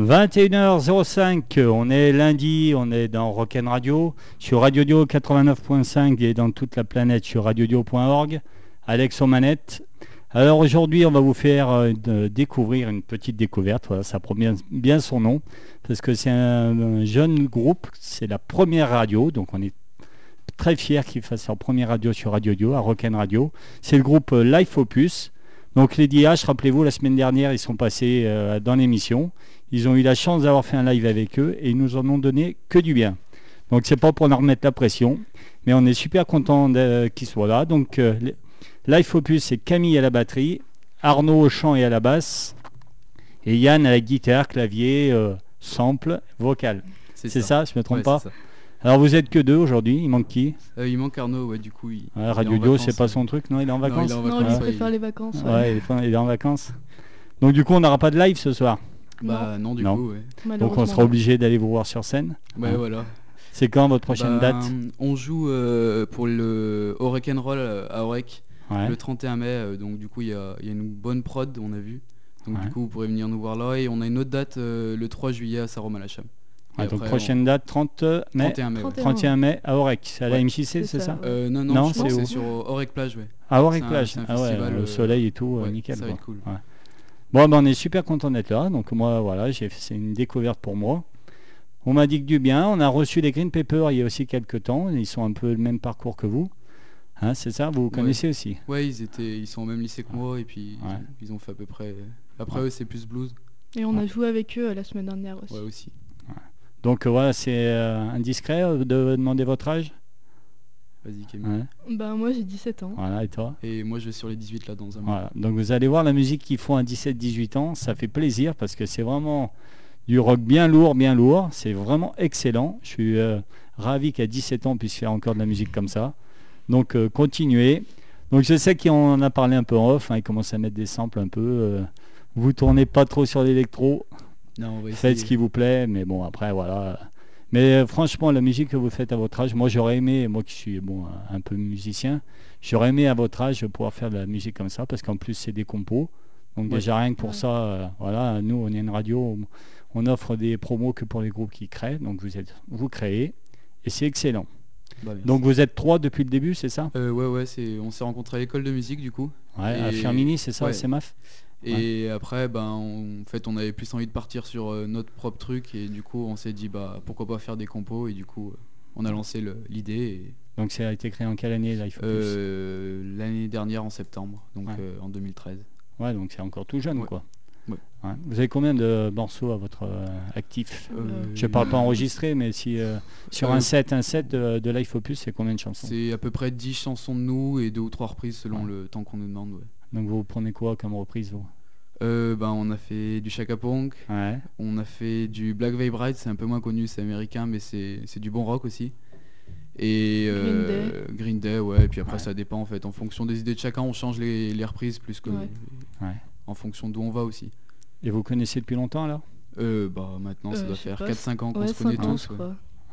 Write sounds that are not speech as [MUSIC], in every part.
21h05, on est lundi, on est dans Rock'n Radio, sur Radio Dio 89.5 et dans toute la planète sur radiodio.org. Alex aux manettes. Alors aujourd'hui, on va vous faire euh, découvrir une petite découverte. Voilà, ça prend bien, son nom parce que c'est un, un jeune groupe. C'est la première radio, donc on est très fiers qu'ils fassent leur première radio sur Radio Dio, à Rock'n Radio. C'est le groupe euh, Life Opus. Donc les DH, rappelez-vous, la semaine dernière, ils sont passés euh, dans l'émission. Ils ont eu la chance d'avoir fait un live avec eux et ils nous en ont donné que du bien. Donc c'est pas pour leur remettre la pression, mais on est super content de- qu'ils soient là. Donc euh, Opus, c'est Camille à la batterie, Arnaud au chant et à la basse, et Yann à la guitare, clavier, euh, sample, vocal. C'est ça, je me trompe Ouais, pas ça. Alors vous êtes que deux aujourd'hui, il manque qui? Euh, il manque Arnaud, ouais, du coup. Il, est Radio Dio, c'est pas son truc, non? Il est en Non, il vacances est en Non, vacances, il préfère les vacances. Ouais, ouais. il est fin- il est en vacances. Donc du coup, on n'aura pas de live ce soir. Bah non, du Non. coup, ouais. Donc on sera obligé d'aller vous voir sur scène. Ouais, Ouais. voilà. C'est quand votre prochaine Bah, date? On joue euh, pour le Orec and Roll euh, à Orec Ouais. le 31 mai, euh, donc du coup il y a, il y a une bonne prod, on a vu. Donc Ouais. du coup vous pourrez venir nous voir là et on a une autre date euh, le 3 juillet à Saint-Romain-la-Cham. Et Ouais, donc après, prochaine date 30 on- mai, 31 mai. ouais. 31. 31 mai à Orec, c'est à la Ouais. MJC, C'est ça, ça? Euh, non, non, Non, c'est que où? c'est sur Orec Plage, ouais. À Orec plage. un Ah festival, le soleil et tout, Ouais, nickel. ça va être cool. Bon, ben, on est super content d'être là. Donc moi, voilà, j'ai c'est une découverte pour moi. On m'a dit que du bien. On a reçu les Green Paper il y a aussi quelques temps. Ils sont un peu le même parcours que vous. Hein, c'est ça? Vous vous connaissez aussi? Ouais, ils étaient, ils sont au même lycée que moi et puis ils- Ouais. ils, ont fait à peu près. Après Ouais. eux c'est plus blues. Et on a joué avec eux euh, la semaine dernière aussi. Ouais aussi. Donc voilà, c'est euh, indiscret euh, de demander votre âge? Vas-y Camille. Ouais. Bah moi j'ai 17 ans. Voilà, et toi Et moi je vais sur les 18 là dans un mois. Voilà. Donc vous allez voir la musique qu'ils font à 17-18 ans, ça fait plaisir parce que c'est vraiment du rock bien lourd, bien lourd. C'est vraiment excellent. Je suis euh, ravi qu'à 17 ans on puisse faire encore de la musique comme ça. Donc euh, continuez. Donc je sais qu'on en a parlé un peu en off, hein, ils commencent à mettre des samples un peu. euh, vous tournez pas trop sur l'électro, Non, on va faites ce qui vous plaît, mais bon après voilà. Mais euh, franchement la musique que vous faites à votre âge, moi j'aurais aimé, moi qui suis bon un peu musicien, j'aurais aimé à votre âge pouvoir faire de la musique comme ça parce qu'en plus c'est des compos. Donc Ouais. déjà rien que pour Ouais. ça, euh, voilà, nous on est une radio, on, offre des promos que pour les groupes qui créent, donc vous êtes vous créez et c'est excellent. Bah. Donc vous êtes trois depuis le début, c'est ça? Euh, ouais ouais c'est, on s'est rencontrés à l'école de musique du coup. Ouais, à Firmini, c'est ça, ouais. c'est MAF Et après, ben, on- en fait, on avait plus envie de partir sur euh, notre propre truc et du coup, on s'est dit bah pourquoi pas faire des compos et du coup, euh, on a lancé l'idée et, Donc ça a été créé en quelle année Life euh, l'année dernière en septembre, donc Ouais. euh, en 2013. Ouais, donc c'est encore tout jeune Ouais. quoi. Vous avez combien de morceaux à votre actif? Je parle pas enregistré, mais si sur un set, un set de, de Life Opus, c'est combien de chansons? C'est à peu près 10 chansons de nous et deux ou trois reprises selon le temps qu'on nous demande. Donc vous prenez quoi comme reprise vous? Euh, ben, on a fait du Chaka Punk, Ouais. on a fait du Black Veil Bride, c'est un peu moins connu, c'est américain, mais c'est c'est du bon rock aussi. Et Green euh, Green Day, ouais, et puis après Ouais. ça dépend en fait, en fonction des idées de chacun, on change les, les reprises plus que Ouais. En fonction d'où on va aussi. Et vous connaissez depuis longtemps alors? Euh, bah maintenant ça Euh, doit faire pas, 4-5 ans qu'on Ouais, se connaît 5 ans, tous.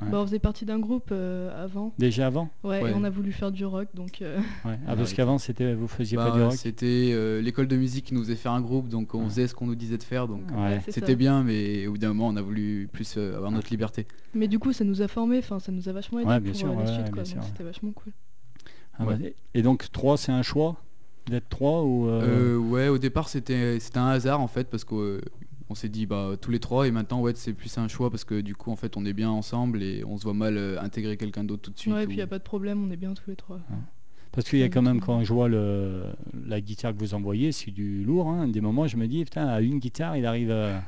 Ouais. Bah, on faisait partie d'un groupe euh, avant. Déjà avant Ouais, Ouais. et on a voulu faire du rock, donc euh, [LAUGHS] Ouais. Ah, Ouais. parce qu'avant c'était vous faisiez Bah, pas du rock C'était euh, l'école de musique qui nous faisait faire un groupe, donc on Ouais. faisait ce qu'on nous disait de faire, donc c'était bien, mais au bout d'un moment on a voulu plus euh, avoir notre liberté. Mais du coup, ça nous a formés, enfin, ça nous a vachement aidé Ouais, bien pour sûr, la ouais, suite, c'était vachement cool. Ah, Ouais. bah, Et donc 3 c'est un choix D'être 3 ou euh, Euh, ouais, au départ c'était c'était un hasard en fait parce qu'on s'est dit bah tous les trois et maintenant ouais c'est plus un choix parce que du coup en fait on est bien ensemble et on se voit mal euh, intégrer quelqu'un d'autre tout de suite. ouais, et puis il a pas de problème, on est bien tous les trois. Parce qu'il y a quand même, quand je vois le, la guitare que vous envoyez, c'est du lourd. Hein. Des moments, je me dis, putain, à une guitare, il arrive à,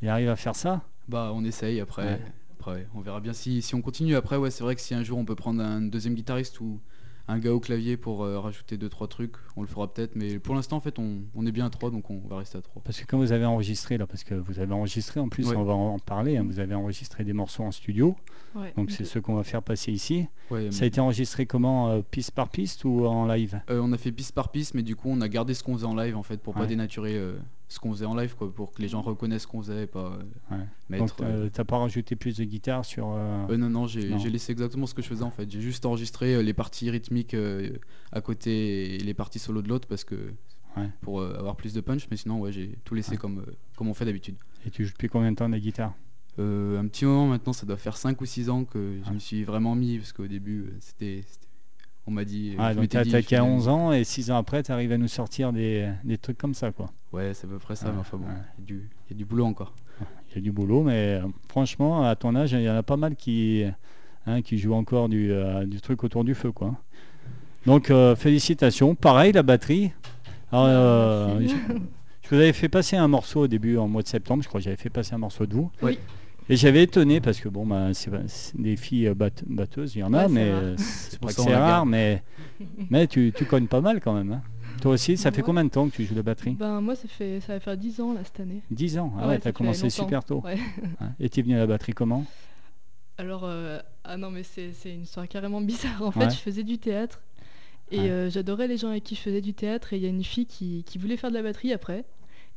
il arrive à faire ça. Bah on essaye après. Ouais. Après on verra bien si, si on continue. Après ouais c'est vrai que si un jour on peut prendre un deuxième guitariste ou un gars au clavier pour euh, rajouter deux trois trucs, on le fera peut-être. Mais pour l'instant en fait on, on est bien à trois donc on va rester à trois. Parce que quand vous avez enregistré, là, parce que vous avez enregistré, en plus, Ouais. on va en parler, hein, vous avez enregistré des morceaux en studio. Ouais, Donc c'est ce qu'on va faire passer ici. Ouais, Ça a été enregistré comment euh, Piste par piste ou en live? Euh, on a fait piste par piste, mais du coup on a gardé ce qu'on faisait en live en fait pour Ouais. pas dénaturer euh, ce qu'on faisait en live quoi, pour que les gens reconnaissent ce qu'on faisait et pas euh, Ouais. mettre. Donc euh, t'as pas rajouté plus de guitare sur... euh, non non j'ai laissé exactement ce que je faisais en fait. J'ai juste enregistré les parties rythmiques à côté et les parties solo de l'autre parce que Ouais. pour euh, avoir plus de punch, mais sinon ouais j'ai tout laissé Ouais. comme euh, comme on fait d'habitude. Et tu joues depuis combien de temps de la guitare Euh, un petit moment maintenant, ça doit faire 5 ou 6 ans que je me suis vraiment mis, parce qu'au début, c'était... On m'a dit... Ah, je donc m'étais t'as dit, attaqué à faisais- 11 ans et 6 ans après, tu arrives à nous sortir des, des trucs comme ça, quoi. Ouais, c'est à peu près ça, Ah, mais enfin bon, ouais. il y, a du- il y a du boulot encore. Il y a du boulot, mais euh, franchement, à ton âge, il y en a pas mal qui, hein, qui jouent encore du, euh, du truc autour du feu, quoi. Donc, euh, félicitations. Pareil, la batterie. Alors, euh, Merci. je, je vous avais fait passer un morceau au début, en mois de septembre, je crois que j'avais fait passer un morceau de vous. Oui. Et j'avais étonné parce que bon, bah, c'est des filles euh, batte- batteuses, il y en a, Ouais, mais euh, c'est pas ça que c'est rare, mais, [LAUGHS] mais tu, tu cognes pas mal quand même. hein. Toi aussi, ça fait Ouais. combien de temps que tu joues la batterie? Ben moi ça fait ça va faire 10 ans là cette année. 10 ans? Ah Ouais, t'as fait commencé super tôt. Ouais. [LAUGHS] hein. Et t'es venu à la batterie comment? Alors euh, ah non mais c'est une histoire carrément bizarre. En fait je faisais du théâtre et Ouais. euh, j'adorais les gens avec qui je faisais du théâtre et il y a une fille qui, qui voulait faire de la batterie après.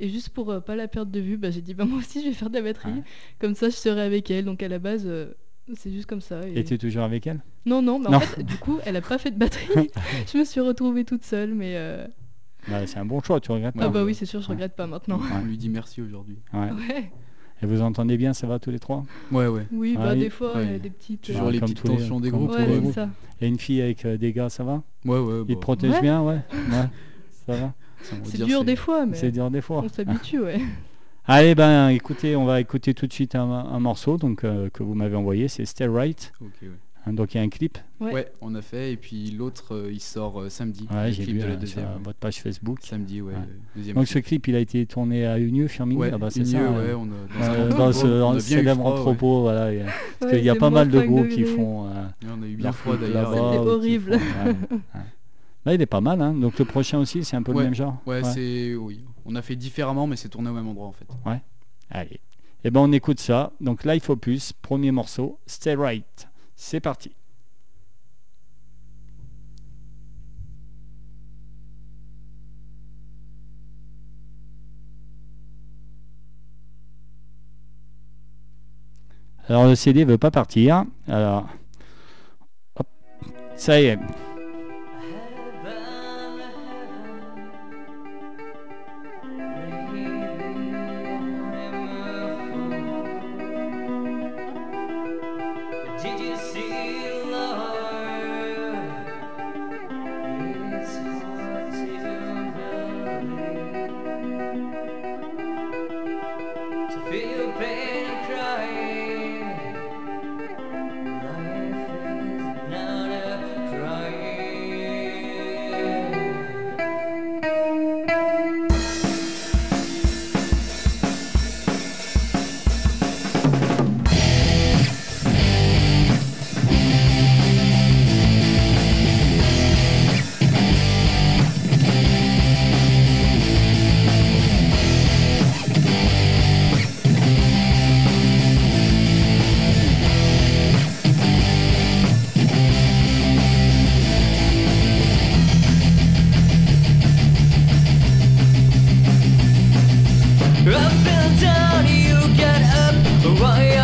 Et juste pour euh, pas la perdre de vue, bah, j'ai dit bah [LAUGHS] moi aussi je vais faire de la batterie. Ouais. Comme ça je serai avec elle. Donc à la base euh, c'est juste comme ça. et- Et t'es toujours avec elle? Non non mais Non. en fait du coup elle a pas fait de batterie. [LAUGHS] [LAUGHS] je me suis retrouvée toute seule mais euh, Bah, C'est un bon choix, tu regrettes pas ah bah oui c'est sûr je Ouais. regrette pas maintenant. On lui dit merci aujourd'hui. Ouais. Ouais. Et vous entendez bien, ça va tous les trois? Ouais, ouais. Oui bah Ouais, des fois ouais. il y a des petites. Toujours Ouais, les comme petites les- tensions des groupes. Ouais, les ouais. groupes. c'est ça. Et une fille avec euh, des gars, ça va? Ouais, ouais. Ils te bah, protègent Ouais. bien, ouais Ouais, ça va? C'est dur des fois mais C'est dur des fois. on s'habitue ouais. [LAUGHS] Allez, ben écoutez, on va écouter tout de suite un, un morceau donc, euh, que vous m'avez envoyé, c'est Stay Right. Ouais. Hein, donc il y a un clip, Ouais. Ouais. on a fait. Et puis l'autre, euh, il sort euh, samedi. ouais, le j'ai clip vu de la deuxième. sur votre page Facebook. Samedi, ouais. Deuxième Donc ce clip. il a été tourné à Unieux, Firminy Ouais, ah bah, c'est ça. ouais, on a, dans, Euh, ce entrepôt, on a bien eu célèbre froid, ouais. entrepôt, voilà. il y a- Parce Ouais, qu'il y a pas mal de groupes qui font. on a eu bien froid d'ailleurs. C'était horrible. [LAUGHS] ouais, ouais. Là, il est pas mal, hein. donc le prochain aussi, c'est un peu le Ouais, même genre. Ouais, c'est. Oui. On a fait différemment, mais c'est tourné au même endroit en fait. Allez. Et ben on écoute ça. Donc Life Opus, premier morceau, Stay Right. C'est parti. Alors le CD veut pas partir. Alors hop, ça y est. I fell down, you got up. Why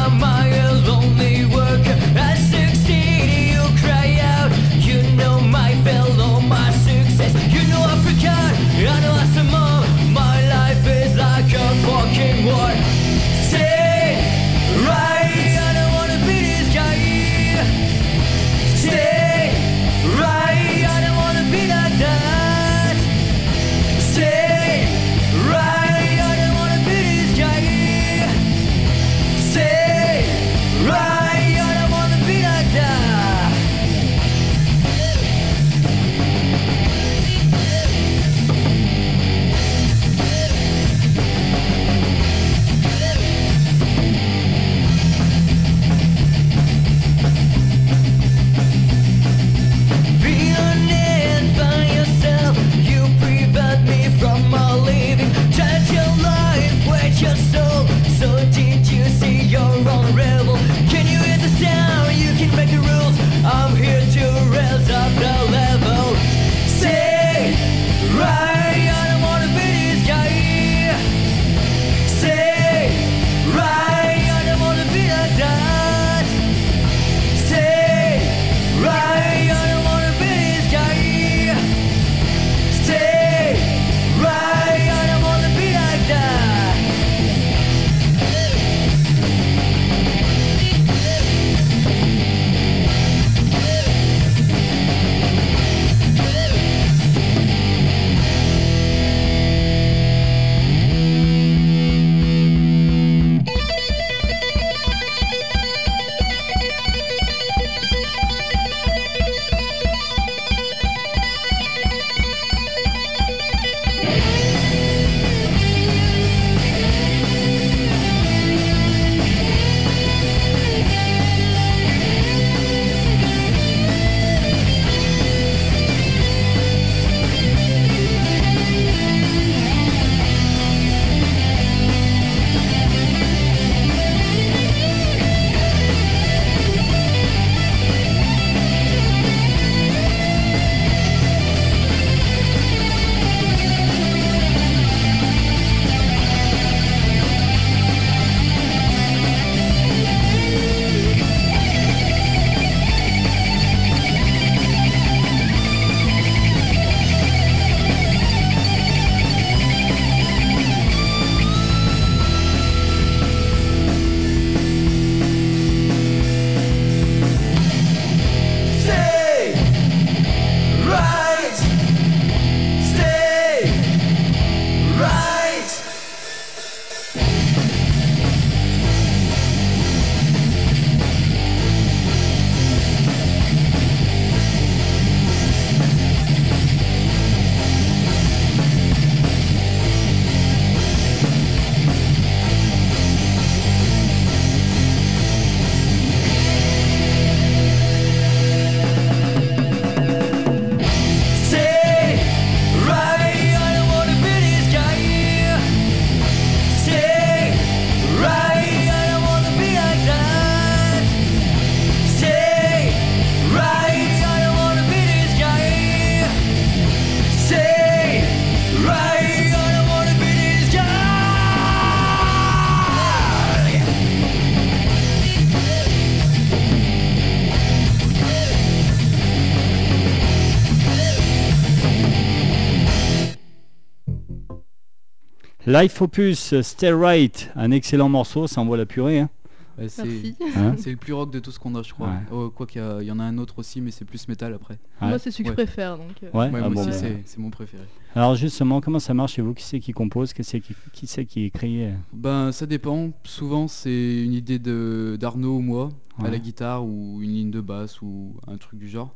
Life Opus, Stay Right, un excellent morceau, ça envoie la purée. hein. Ouais, c'est Merci. Hein c'est le plus rock de tout ce qu'on a, je crois. Ouais. Oh, quoi qu'il y, a- il y en a un autre aussi, mais c'est plus métal après. Ouais. Moi, c'est celui que Ouais. je préfère. Donc, euh, Ouais, Ouais, ah moi bon, aussi, bah, c'est- c'est mon préféré. Alors justement, comment ça marche chez vous? Qui c'est qui compose? Qui c'est qui, qui, c'est qui écrit? Ben, ça dépend. Souvent, c'est une idée de d'Arnaud ou moi à la guitare ou une ligne de basse ou un truc du genre.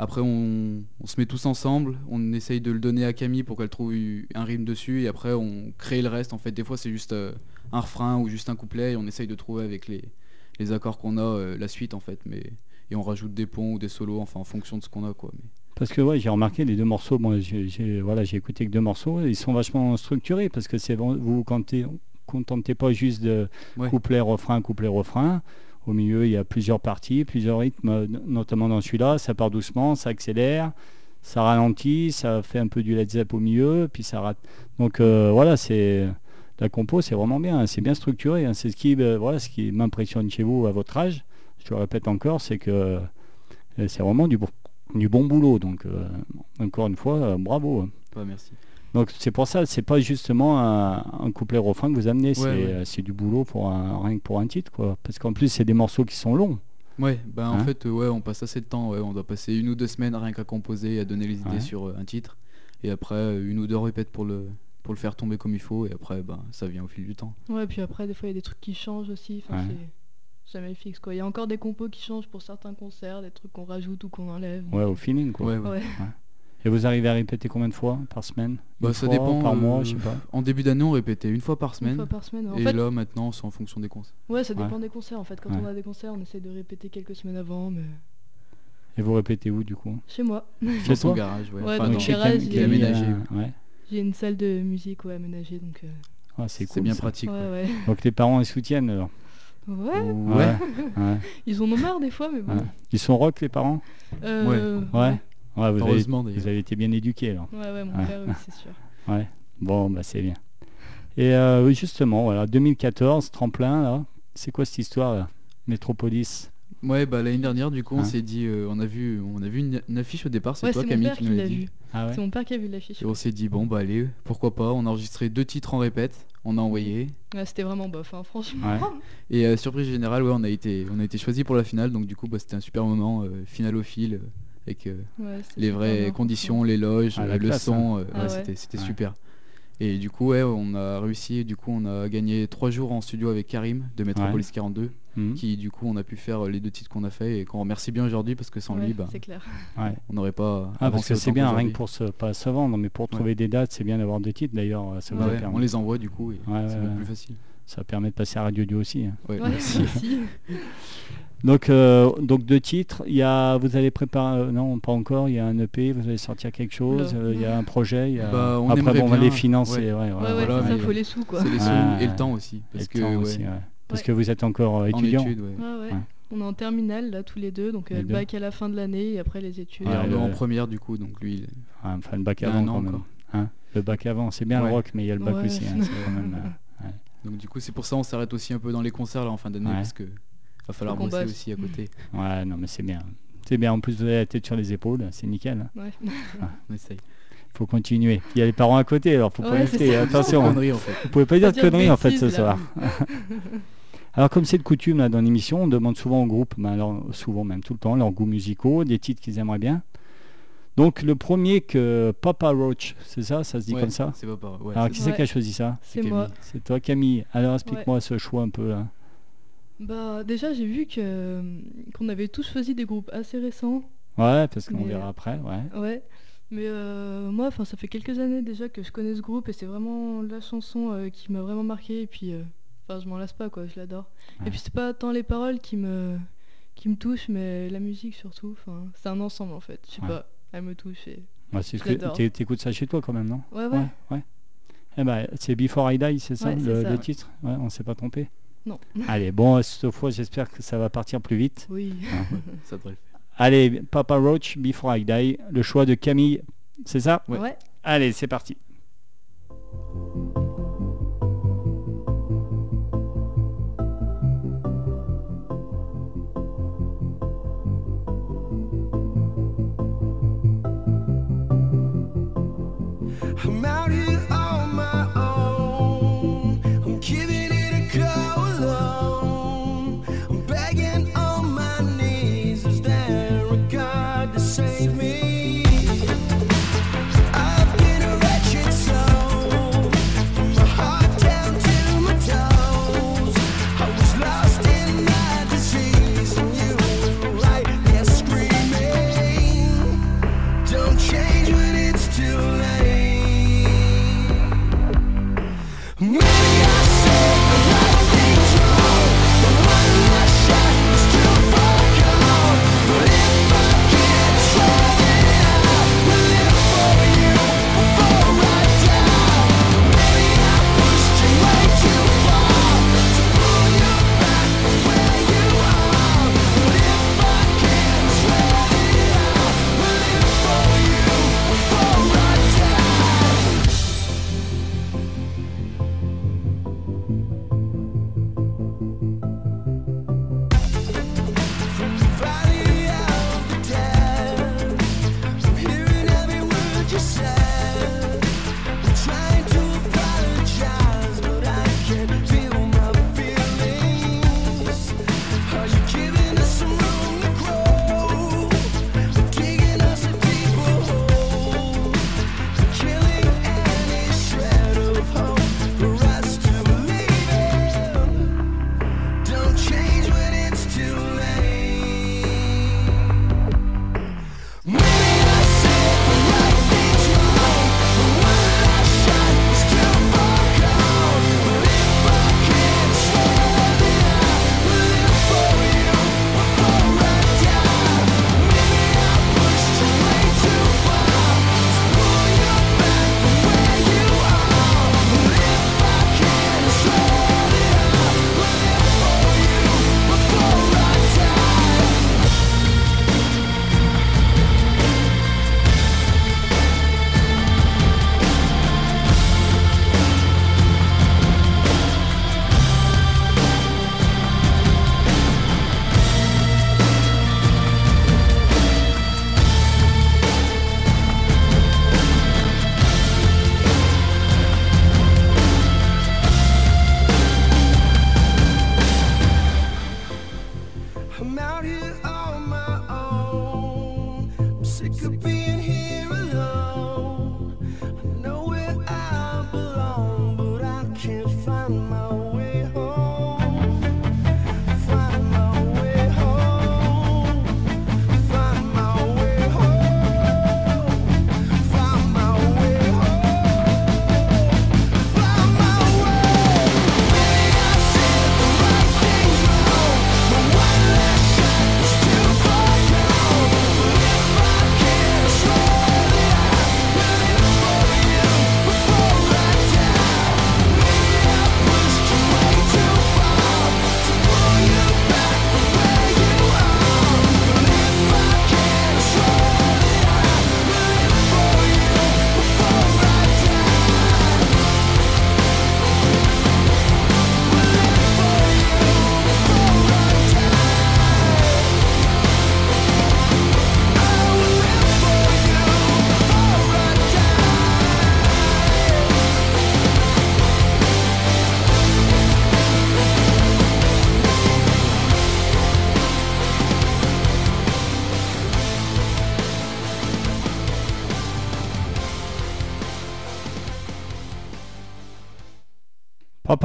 Après, on, on se met tous ensemble, on essaye de le donner à Camille pour qu'elle trouve un rythme dessus et après, on crée le reste. En fait, des fois, c'est juste euh, un refrain ou juste un couplet et on essaye de trouver avec les, les accords qu'on a euh, la suite en fait. Mais, et on rajoute des ponts ou des solos, enfin en fonction de ce qu'on a. quoi. Mais, Parce que ouais, j'ai remarqué les deux morceaux. Moi, j'ai j'ai- voilà, j'ai écouté que deux morceaux. Ils sont vachement structurés parce que c'est vous vous contentez, contentez pas juste de Ouais. couplet refrain couplet refrain. Au milieu, il y a plusieurs parties, plusieurs rythmes, notamment dans celui-là. Ça part doucement, ça accélère, ça ralentit, ça fait un peu du Led Zepp au milieu, puis ça rate. Donc euh, voilà, c'est la compo, c'est vraiment bien. C'est bien structuré. hein. C'est ce qui, euh, voilà, ce qui m'impressionne chez vous à votre âge. Je le répète encore, c'est que euh, c'est vraiment du bon, boulot. Donc encore une fois, bravo. hein. pas merci. Donc c'est pour ça, c'est pas justement un, un couplet refrain que vous amenez, c'est ouais. euh, c'est du boulot pour un, rien que pour un titre, quoi. Parce qu'en plus c'est des morceaux qui sont longs. Ouais, ben en Hein fait, euh, ouais, on passe assez de temps. Ouais, on doit passer une ou deux semaines rien qu'à composer et à donner les idées Ouais. sur euh, un titre. Et après, une ou deux répètes pour le, pour le faire tomber comme il faut. Et après, ben, ça vient au fil du temps. Ouais, puis après, des fois, il y a des trucs qui changent aussi. Enfin, Ouais. c'est jamais fixe, quoi. Il y a encore des compos qui changent pour certains concerts, des trucs qu'on rajoute ou qu'on enlève. Ouais, au feeling, quoi. Ouais, ouais. Ouais. Et vous arrivez à répéter combien de fois par semaine? Bah, Une ça fois, dépend. Par mois, euh, je sais pas. En début d'année, on répétait une fois par Une semaine. fois par semaine. En et fait, là, maintenant, c'est en fonction des concerts. ouais, ça Ouais. dépend des concerts. En fait, quand Ouais. on a des concerts, on essaie de répéter quelques semaines avant, mais Et vous répétez où du coup? Chez moi, Dans son toi? garage, ouais. Enfin, dans chez garage, aménagé, euh, ouais. j'ai une salle de musique ouais, aménagée, donc euh, Ah, c'est cool, bien ça. pratique. ouais, ouais. ouais. [LAUGHS] Donc les parents ils soutiennent alors? Ouais, Ouais. [LAUGHS] ouais. ils en ont marre des fois, mais bon. Ouais. Ils sont rock les parents? Euh, Ouais. Ouais, vous avez, Heureusement, d'ailleurs. vous avez été bien éduqués alors. Ouais, ouais, mon Ouais. père, oui, c'est sûr. [LAUGHS] Ouais. Bon, bah c'est bien. Et euh, justement, voilà, 2014, tremplin là. C'est quoi cette histoire là Métropolis. Ouais, bah l'année dernière, du coup, on Hein? s'est dit, euh, on a vu, on a vu une, une affiche au départ. C'est Ouais, toi, Camille, qui nous l'a dit. vu. Ah ouais? C'est mon père qui a vu l'affiche. Et on s'est dit, bon, bah allez, pourquoi pas. On a enregistré deux titres en répète. On a envoyé. Ouais, C'était vraiment bof, hein, franchement. Ouais. [LAUGHS] Et euh, surprise générale, ouais, on a été, on a été choisi pour la finale. Donc du coup, bah, c'était un super moment, euh, finale au fil, euh, avec euh, Ouais, c'était les vraies conditions, les loges, Ah, la le classe, son. euh, Ah ouais, ouais. C'était, super. Et du coup, ouais, on a réussi. Du coup, on a gagné trois jours en studio avec Karim de Metropolis 42, Mhm. qui du coup, on a pu faire euh, les deux titres qu'on a fait et qu'on remercie bien aujourd'hui parce que sans Ouais, lui, bah, C'est clair. On n'aurait pas. Ah, parce que c'est bien, rien que pour se, pas se vendre, mais pour trouver des dates, c'est bien d'avoir des titres d'ailleurs. Ça, vous Ouais, a ouais, permis- on les envoie du coup et Ouais, c'est ouais, beaucoup ouais. plus facile. Ça permet de passer à Radio Dio aussi. hein. Ouais, merci. [LAUGHS] Donc, euh, donc deux titres. Il y a, vous allez préparer, euh, non, pas encore. Il y a un EP. Vous allez sortir quelque chose. Euh, il y a un projet. il y a- Bah, on Après, bon, on va les financer. ouais. Ouais, Ouais, voilà, ouais, voilà, c'est ça, faut les sous, quoi. C'est les sous Ouais, et le temps aussi. Parce que, temps ouais, aussi, ouais. Parce Ouais. que vous êtes encore euh, en étudiant. études, ouais. Ouais, ouais. Ouais. On est en terminale, là, tous les deux, donc euh, le bac à la fin de l'année et après les études. En première du coup, donc lui, il- enfin, le bac avant quand même. encore. Hein le bac avant, c'est bien Ouais. le rock, mais il y a le bac Ouais. aussi. [LAUGHS] donc du coup c'est pour ça on s'arrête aussi un peu dans les concerts là en fin d'année Ouais. parce que va falloir bosser bosse. aussi à côté. ouais, non, mais c'est bien. C'est bien. En plus, vous avez la tête sur les épaules, c'est nickel. hein. Ouais. On essaye. faut continuer. Il y a les parents à côté, alors faut pas Ouais, ça. Attention, hein. Connerie en fait. vous pouvez pas dire de conneries en fait ce là. soir. [LAUGHS] alors comme c'est de coutume là, dans l'émission, on demande souvent au groupe, ben, alors, souvent même tout le temps, leurs goûts musicaux, des titres qu'ils aimeraient bien. Donc le premier que Papa Roach, c'est ça, ça se dit Ouais, comme ça C'est pareil. Ouais, Alors c'est- qui c'est Ouais. qui a choisi ça C'est moi. C'est toi Camille. Alors explique-moi ce choix un peu là. Bah, déjà, j'ai vu que qu'on avait tous choisi des groupes assez récents. Ouais, parce qu'on Mais- verra après, ouais. Ouais. Mais euh, moi, enfin, ça fait quelques années déjà que je connais ce groupe et c'est vraiment la chanson euh, qui m'a vraiment marqué. Et puis, euh, enfin, je m'en lasse pas, quoi. Je l'adore. Ouais. Et puis, c'est pas tant les paroles qui me qui me touchent, mais la musique surtout. Enfin, c'est un ensemble en fait. Je sais Ouais. pas. Elle me touche. Et... Ouais, c'est ce t'écoutes ça chez toi quand même, non? Ouais, ouais. ouais. Eh ben, c'est Before I Die, c'est ça, Ouais, le, ça, le ouais. titre? Ouais, on s'est pas trompé? Non. [LAUGHS] Allez, bon, cette fois, j'espère que ça va partir plus vite. Oui. [LAUGHS] ça devrait le faire. Allez, Papa Roach, Before I Die, le choix de Camille, c'est ça? Ouais. ouais. Allez, c'est parti.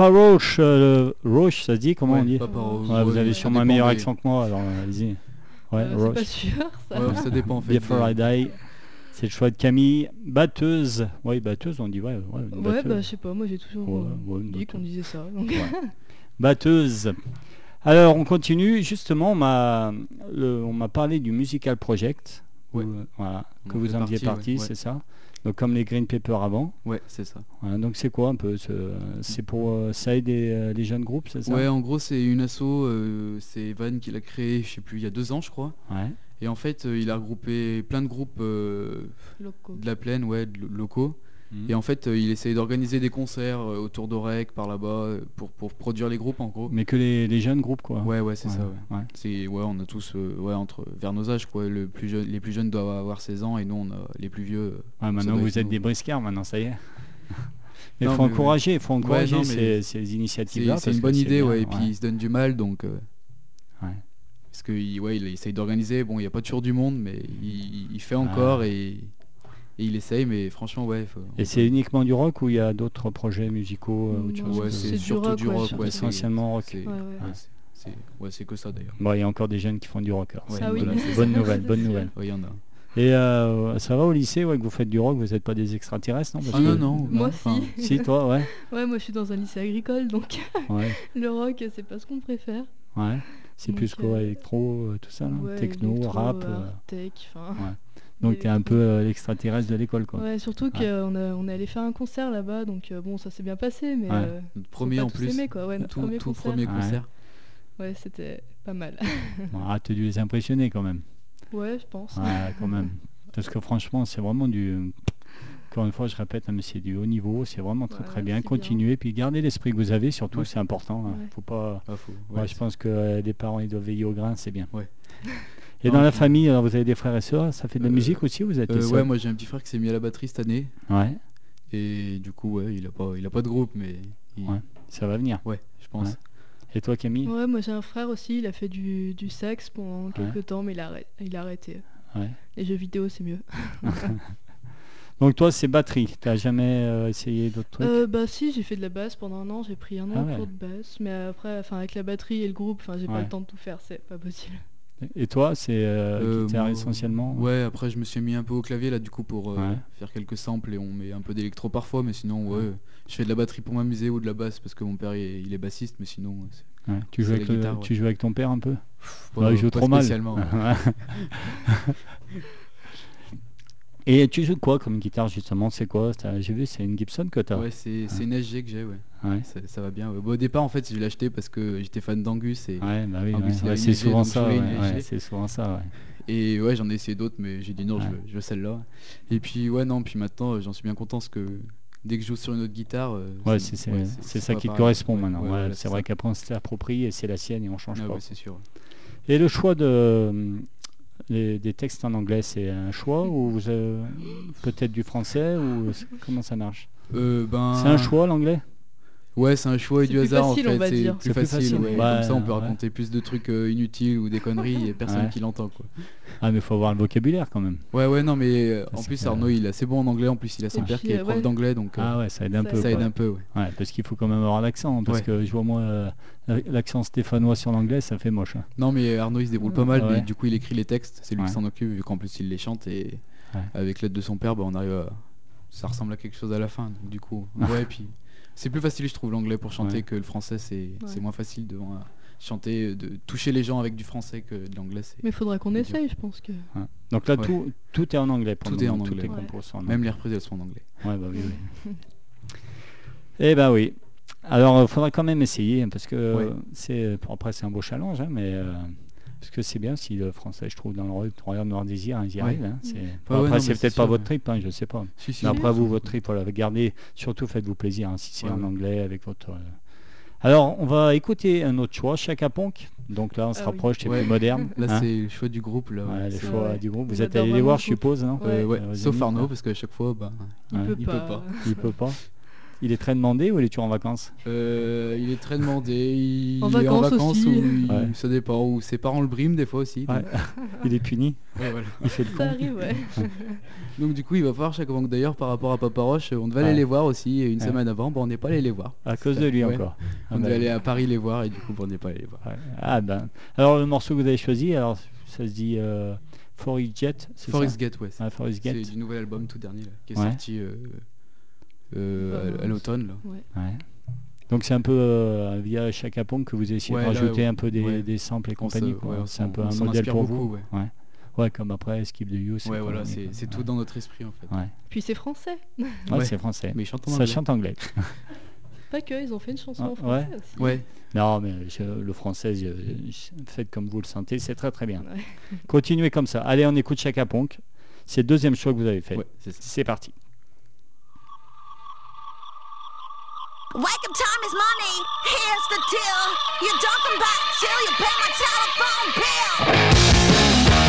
Papa Roach, euh, Roach, ça se dit comment Ouais, on dit Papa Roach, Ouais, Vous ouais, avez sûrement un meilleur des- accent que moi, alors euh, allez-y. Ouais, Euh, c'est Roach. pas sûr, ça. Ouais, ça dépend en fait. Before I Die. C'est le choix de Camille. Batteuse. Oui, batteuse, on dit ouais. ouais, Ouais, bah je sais pas, moi j'ai toujours Ouais, ouais, dit qu'on batteuse. disait ça. donc. Ouais. Batteuse. Alors, on continue. Justement, on m'a, le- on m'a parlé du Musical Project. Ouais. où, voilà, que vous en faisiez partie, ouais, ouais. c'est ça? Donc, comme les Green Paper avant. Ouais, c'est ça. Voilà, donc, c'est quoi un peu ce- C'est pour euh, ça aide les, euh, les jeunes groupes, c'est ça? Ouais, en gros, c'est une asso, euh, c'est Evan qui l'a créé, je sais plus, il y a deux ans, je crois. Ouais. Et en fait, euh, il a regroupé plein de groupes euh, Locaux. de la plaine, ouais, de locaux. Et en fait, euh, il essaye d'organiser des concerts euh, autour d'Orec, par là-bas, euh, pour, pour produire les groupes en gros. Mais que les, les jeunes groupes, quoi. Ouais, ouais, c'est Ouais, ça. Ouais. ouais. C'est ouais, on a tous ouais entre vers nos âges quoi. Le plus jeune, les plus jeunes doivent avoir 16 ans et nous on a les plus vieux. Ouais, maintenant, vous êtes nous. des briscards, maintenant, ça y est. [LAUGHS] Mais il faut mais ouais. encourager, il faut encourager non, mais ces, initiatives-là. c'est une que bonne idée, bien, ouais. Et puis il se donne du mal, donc. euh, Ouais. Parce qu'il ouais, il essaye d'organiser. Bon, il n'y a pas toujours du monde, mais il, il fait encore et, et il essaye. Mais franchement, ouais. faut- Et c'est uniquement du rock ou il y a d'autres projets musicaux euh, autre Non, chose ouais, c'est surtout rock, du rock. ouais, c'est- Essentiellement rock. c'est- que ça d'ailleurs. Bon, il y a encore des jeunes qui font du Ah oui. [LAUGHS] bonne, nouvelle, bonne nouvelle. Ouais, il y en a. Et euh, ça va au lycée, ouais, que vous faites du rock, vous n'êtes pas des extraterrestres, non Parce Ah que- non, non. Moi, enfin, si. Si, toi, ouais. [LAUGHS] Ouais, moi je suis dans un lycée agricole, donc [LAUGHS] Ouais, le rock, c'est pas ce qu'on préfère. ouais. C'est plus quoi, euh, électro, euh, tout ça, là Ouais, Techno, électro, rap. euh, tech, enfin. Donc des- t'es un peu euh, l'extraterrestre de l'école, quoi. Ouais, surtout qu'on a, on est allé faire un concert là-bas, donc euh, bon, ça s'est bien passé, mais Ouais. euh, premier pas en plus. aimer, quoi. Ouais, notre Tout, premier tout concert. premier Ouais. concert. Ouais, c'était pas mal. [LAUGHS] Bon, ah, t'as dû les impressionner quand même. ouais, je pense. Ouais, quand même. [LAUGHS] Parce que franchement, c'est vraiment du. Encore une fois, je répète, hein, mais c'est du haut niveau, c'est vraiment très Ouais, très bien. Continuez, puis gardez l'esprit que vous avez, surtout, Ouais. c'est important. hein. Faut pas. Ah, faut- Ouais, ouais, je pense que euh, les parents ils doivent veiller au grain, c'est bien. Ouais. [LAUGHS] Et Non, dans la famille, alors, vous avez des frères et sœurs, ça fait de la Euh, musique aussi ou vous êtes Euh, ouais, moi j'ai un petit frère qui s'est mis à la batterie cette année. Ouais, Et du coup, ouais, il a pas, il a pas de groupe, mais il- Ouais. ça va venir. ouais, je pense. Ouais. Et toi Camille? Ouais, moi j'ai un frère aussi, il a fait du, du sexe pendant quelques temps, mais il a, il a arrêté. Ouais. Les jeux vidéo, c'est mieux. [LAUGHS] [LAUGHS] Donc toi c'est batterie, t'as jamais euh, essayé d'autres trucs? Euh, bah si, j'ai fait de la basse pendant un an, j'ai pris un an Ah ouais. cours de basse, mais après, enfin avec la batterie et le groupe, enfin j'ai Ouais. pas le temps de tout faire, c'est pas possible. Et toi c'est euh, Euh, guitare moi, essentiellement Ouais, après je me suis mis un peu au clavier là du coup pour euh, Ouais. faire quelques samples et on met un peu d'électro parfois, mais sinon ouais, je fais de la batterie pour m'amuser ou de la basse parce que mon père il, il est bassiste, mais sinon ouais. Tu, joues avec le- guitare, ouais. tu joues avec ton père un peu? Ouais, il joue trop mal. [LAUGHS] [LAUGHS] Et tu joues quoi comme guitare justement? C'est quoi? J'ai vu c'est une Gibson que t'as. Ouais, c'est c'est une SG que j'ai, ouais. Ouais. Ça, ça va bien. ouais. Bon, au départ, en fait, je l'ai acheté parce que j'étais fan d'Angus et, Ouais, bah oui, c'est souvent ça. c'est souvent ça. Et ouais, j'en ai essayé d'autres, mais j'ai dit non, je, veux, celle-là. Et puis ouais, non, puis maintenant, euh, j'en suis bien content parce que dès que je joue sur une autre guitare, euh, Ouais, c'est c'est- ouais, c'est ça qui te correspond maintenant. c'est vrai qu'après on se l'approprie et c'est la sienne et on change Ah pas. c'est sûr. Et le choix de les- des textes en anglais, c'est un choix ou vous peut-être du français ou comment ça marche? Euh, ben, C'est un choix l'anglais? Ouais, c'est un choix et du hasard facile, en fait. C'est plus facile. facile. ouais. Ouais, Comme ça, on peut ouais. raconter plus de trucs euh, inutiles ou des conneries et personne Ouais. qui l'entend quoi. Ah mais il faut avoir le vocabulaire quand même. Ouais, ouais, non, mais euh, en Parce plus que- Arnaud, il est assez bon en anglais. En plus, il a son père qui est euh, prof ouais. d'anglais, donc euh, Ah ouais, ça aide un Ça peu. ça quoi. aide un peu. Ouais. Ouais, parce qu'il faut quand même avoir l'accent, parce Ouais. que je vois moi euh, l'accent stéphanois sur l'anglais, ça fait moche. hein. Non, mais Arnaud, il se débrouille pas mal, Ouais. mais du coup, il écrit les textes. C'est lui Ouais. qui s'en occupe, vu qu'en plus, il les chante et Ouais. avec l'aide de son père, bah, on arrive à. Ça ressemble à quelque chose à la fin. Donc, du coup, [LAUGHS] ouais, puis c'est plus facile, je trouve, l'anglais pour chanter Ouais. que le français. C'est Ouais. moins facile de euh, chanter, de toucher les gens avec du français que de l'anglais. c'est- Mais il faudra qu'on essaye, je pense que. Ouais. Donc là, Ouais. tout, tout est en anglais. pour Tout le est en anglais. Même les reprises, elles sont en anglais. Ouais, bah oui, oui. [LAUGHS] Eh ben oui. Alors, il faudra quand même essayer, parce que Ouais. c'est après c'est un beau challenge, hein, mais euh, parce que c'est bien si le français, je trouve, dans le royaume Noir Désir, hein, ils y Ouais. arrivent. hein, c'est- Ouais, bon, ouais, après, c'est peut-être c'est pas sûr, votre trip, hein, je sais pas. Si, si, Mais si. après, vous, votre trip, voilà, gardez, surtout faites-vous plaisir, hein, si c'est Ouais, en anglais avec votre. euh, Alors, on va écouter un autre choix, Chaka Ponk. Donc là, on se Ah oui. rapproche, c'est Ouais. plus moderne. Là, hein. c'est le choix du groupe. Là, c'est- choix Ouais. du groupe. Vous êtes allé les voir, je suppose, non Euh, Sauf Arnaud, parce qu'à chaque fois, bah, Il pas. peut pas. Il peut pas. Il est très demandé ou il est toujours en vacances? Euh, il est très demandé. Il En est en vacances vacances aussi. ou il- Ouais. ça dépend. Ou ses parents le briment des fois aussi. Ouais. [LAUGHS] Il est puni, donc- ouais, voilà. il fait le Ça con. arrive, ouais. [LAUGHS] Donc du coup, il va falloir chaque banque d'ailleurs par rapport à Papa Roche, on devait aller Ouais. les voir aussi et une Ouais. semaine avant, bon, on n'est pas allé les voir. À cause de lui Ouais. encore. Ah On bah, devait aller à Paris les voir et du coup, bon, on n'est pas allé les voir. ouais. Ah ben. Alors le morceau que vous avez choisi, alors ça se dit euh, Forest Jet, c'est Forest Gate, ouais. c'est- Ah, Forest C'est Gate. du nouvel album tout dernier là, qui est Ouais. sorti euh, euh, Bah, à, à l'automne. là. ouais. Ouais. Donc c'est un peu euh, via Chaka Ponk que vous essayez Ouais, de rajouter ouais. un peu des, Ouais. des samples et compagnie. ouais, c'est un peu un modèle pour beaucoup, vous. ouais. Ouais. Ouais, comme après Skip the You. c'est Ouais, voilà, c'est tout Ouais. dans notre esprit en fait. Ouais, Puis c'est français. Ouais, Ouais. c'est français. Mais il chante en Ça anglais. chante anglais. [LAUGHS] Pas que, ils ont fait une chanson Ah, en français aussi. Ouais, Non, mais je- le français, je- je- faites comme vous le sentez, c'est très très bien. Ouais. Continuez comme ça. Allez, on écoute Chaka Ponk. C'est le deuxième choix que vous avez fait. ouais. C'est parti. Wake up time is money. Here's the deal. You don't come back till you pay my telephone bill.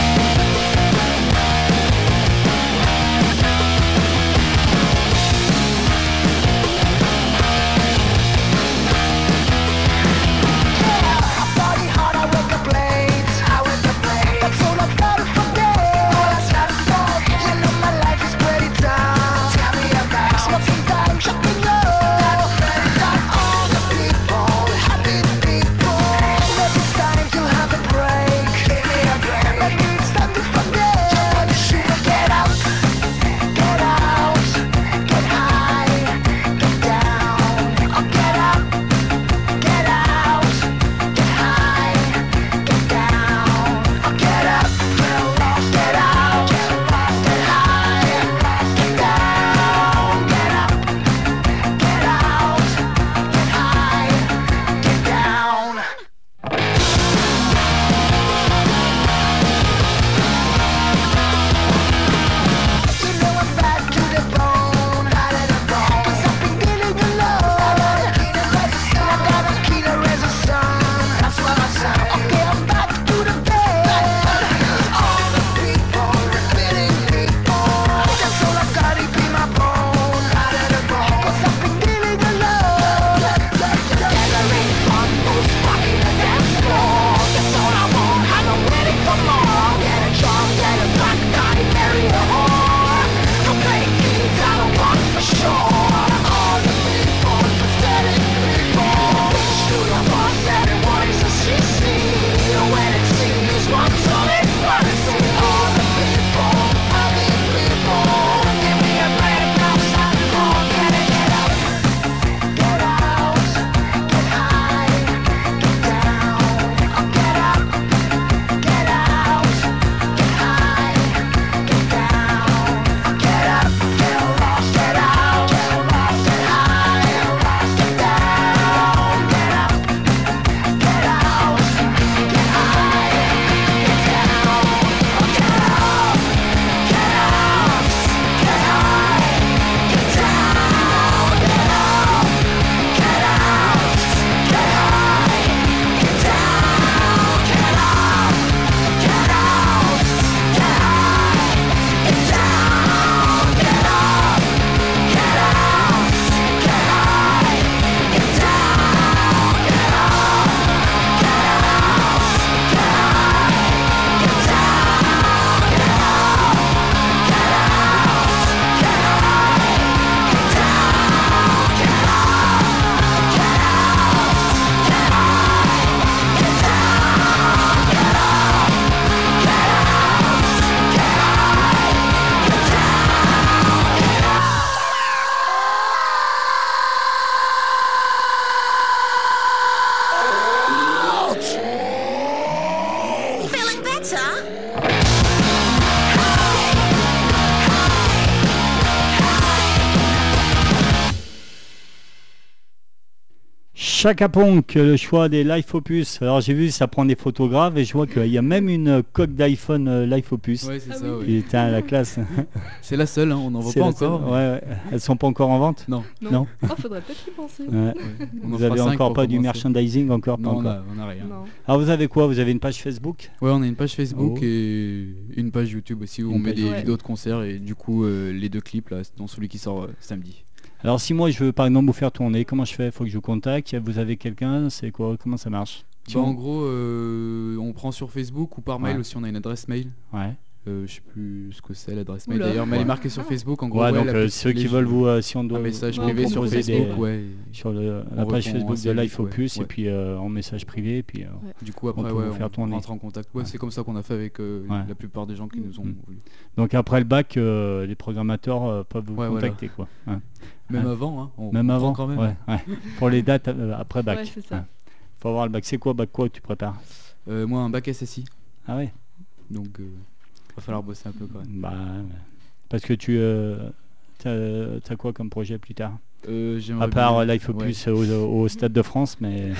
Chaka Ponk, le choix des Life Opus. Alors j'ai vu, ça prend des photographes et je vois qu'il y a même une coque d'iPhone euh, Life Opus. Ouais, c'est Ah ça, oui. Putain, la classe. [LAUGHS] C'est la seule, hein, on n'en voit pas seule- encore. Ouais, ouais. Elles sont pas encore en vente Non, Non. Non. Oh, faudrait peut-être y penser. Ouais. ouais. On en Vous avez encore pas du merchandising encore, pas Non, on a, on a rien. Non. Alors vous avez quoi? Vous avez une page Facebook? Ouais, on a une page Facebook Oh. et une page YouTube aussi où Une on met des vidéos de concerts et du coup euh, les deux clips là, dont celui qui sort euh, samedi. Alors si moi je veux par exemple vous faire tourner, comment je fais? Faut que je vous contacte Vous avez quelqu'un? C'est quoi? Comment ça marche? Bah, en gros, euh, on prend sur Facebook ou par mail Ouais. aussi, on a une adresse mail. Ouais. Euh, je sais plus ce que c'est l'adresse mail d'ailleurs, mais elle est marquée sur Ah. Facebook. En gros, Ouais, ouais, donc euh, ceux qui veulent vous, euh, si on doit un message privé on sur des- Facebook, ouais. sur le- On la page Facebook de Life ouais. Opus et puis euh, en message privé et puis euh, Du coup, après, peut ouais, vous faire on tourner. rentre en contact. Ouais, Ouais. c'est comme ça qu'on a fait avec euh, Ouais. la plupart des gens qui nous ont Mm. voulu. donc après le bac, euh, les programmateurs euh, peuvent vous Ouais, voilà. contacter quoi. Ouais. Même Ouais. avant, hein, on Même on avant, quand même. pour les dates euh, après bac. Faut avoir le bac. C'est quoi bac quoi tu prépares Euh, moi, un bac SSI, Ah ouais. donc euh, va falloir bosser un peu quand même. Bah parce que tu euh, t'as quoi comme projet plus tard? Euh, À part bien- Life ouais. Opus au, au Stade de France, mais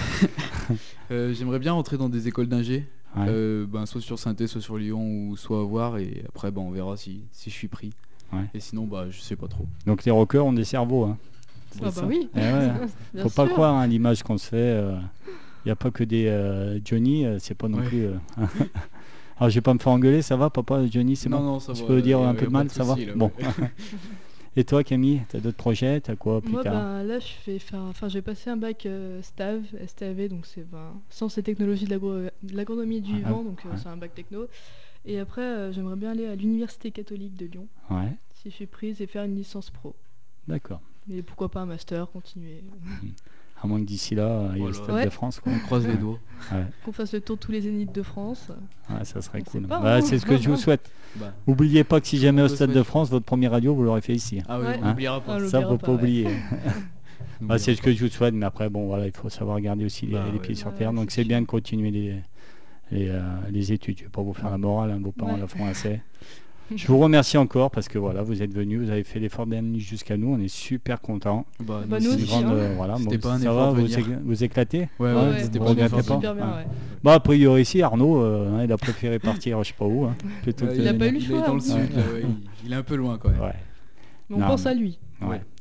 [LAUGHS] Euh, J'aimerais bien rentrer dans des écoles d'ingé, ouais. euh, ben, soit sur saint soit sur Lyon, ou soit à voir, et après ben, on verra si, si je suis pris. Ouais. Et sinon, bah, je sais pas trop. Donc les rockers ont des cerveaux. Hein. Ah bah ça. oui. Eh ouais. [LAUGHS] Faut pas sûr. croire hein, l'image qu'on se fait. Il n'y a pas que des euh, Johnny, c'est pas non Ouais. plus. [LAUGHS] Alors je vais pas me faire engueuler, ça va papa Johnny, c'est non, bon non, ça Je va, peux dire un peu pas mal, de ça va là, Bon. [LAUGHS] Et toi Camille, t'as d'autres projets T'as quoi plus Moi, tard ben, là, je vais faire, enfin, je vais passer un bac euh, STAV, STAV, donc c'est ben, sciences et technologies de l'agro- de l'agronomie du Ah, vivant, donc euh, ouais. c'est un bac techno. Et après, euh, j'aimerais bien aller à l'université catholique de Lyon, Ouais, si je suis prise, et faire une licence pro. d'accord. Et pourquoi pas un master, continuer. À moins que d'ici là, il y a le. Stade Ouais. de France. Quoi. On croise les doigts. Ouais. Qu'on fasse le tour de tous les zéniths de France. Ouais, ça serait On cool. Bah, hein. c'est ce que je vous souhaite. Bah, Oubliez pas que si jamais au Stade de. France, votre première radio, vous l'aurez fait ici. Ah oui, Ouais. on n'oubliera pas. Ah, Ça, faut pas, pas ouais. oublier. [LAUGHS] Bah, c'est ce que je vous souhaite, mais après, bon, voilà, il faut savoir garder aussi les, Bah, les ouais. pieds sur Ouais, terre. Donc c'est bien de continuer les, les, euh, les études. Je vais pas vous faire la morale, hein, vos parents Ouais. la font assez. [LAUGHS] [LAUGHS] Je vous remercie encore parce que voilà, vous êtes venus, vous avez fait l'effort d'amener jusqu'à nous. On est super contents. Bah, Bah, nous aussi. grande, hein. euh, voilà, C'était bon, pas un ça effort va, vous, éclatez? Ouais, Ouais, ouais, c'était vous pas bien, Ouais. ouais. Bah, a priori, ici, Arnaud, euh, hein, il a préféré partir, je sais pas où, hein, plutôt Ouais, que Il a pas eu le Il est choix. dans le Ouais. sud, là, il, il est un peu loin quand même. Ouais, Mais on Non, pense mais- à lui.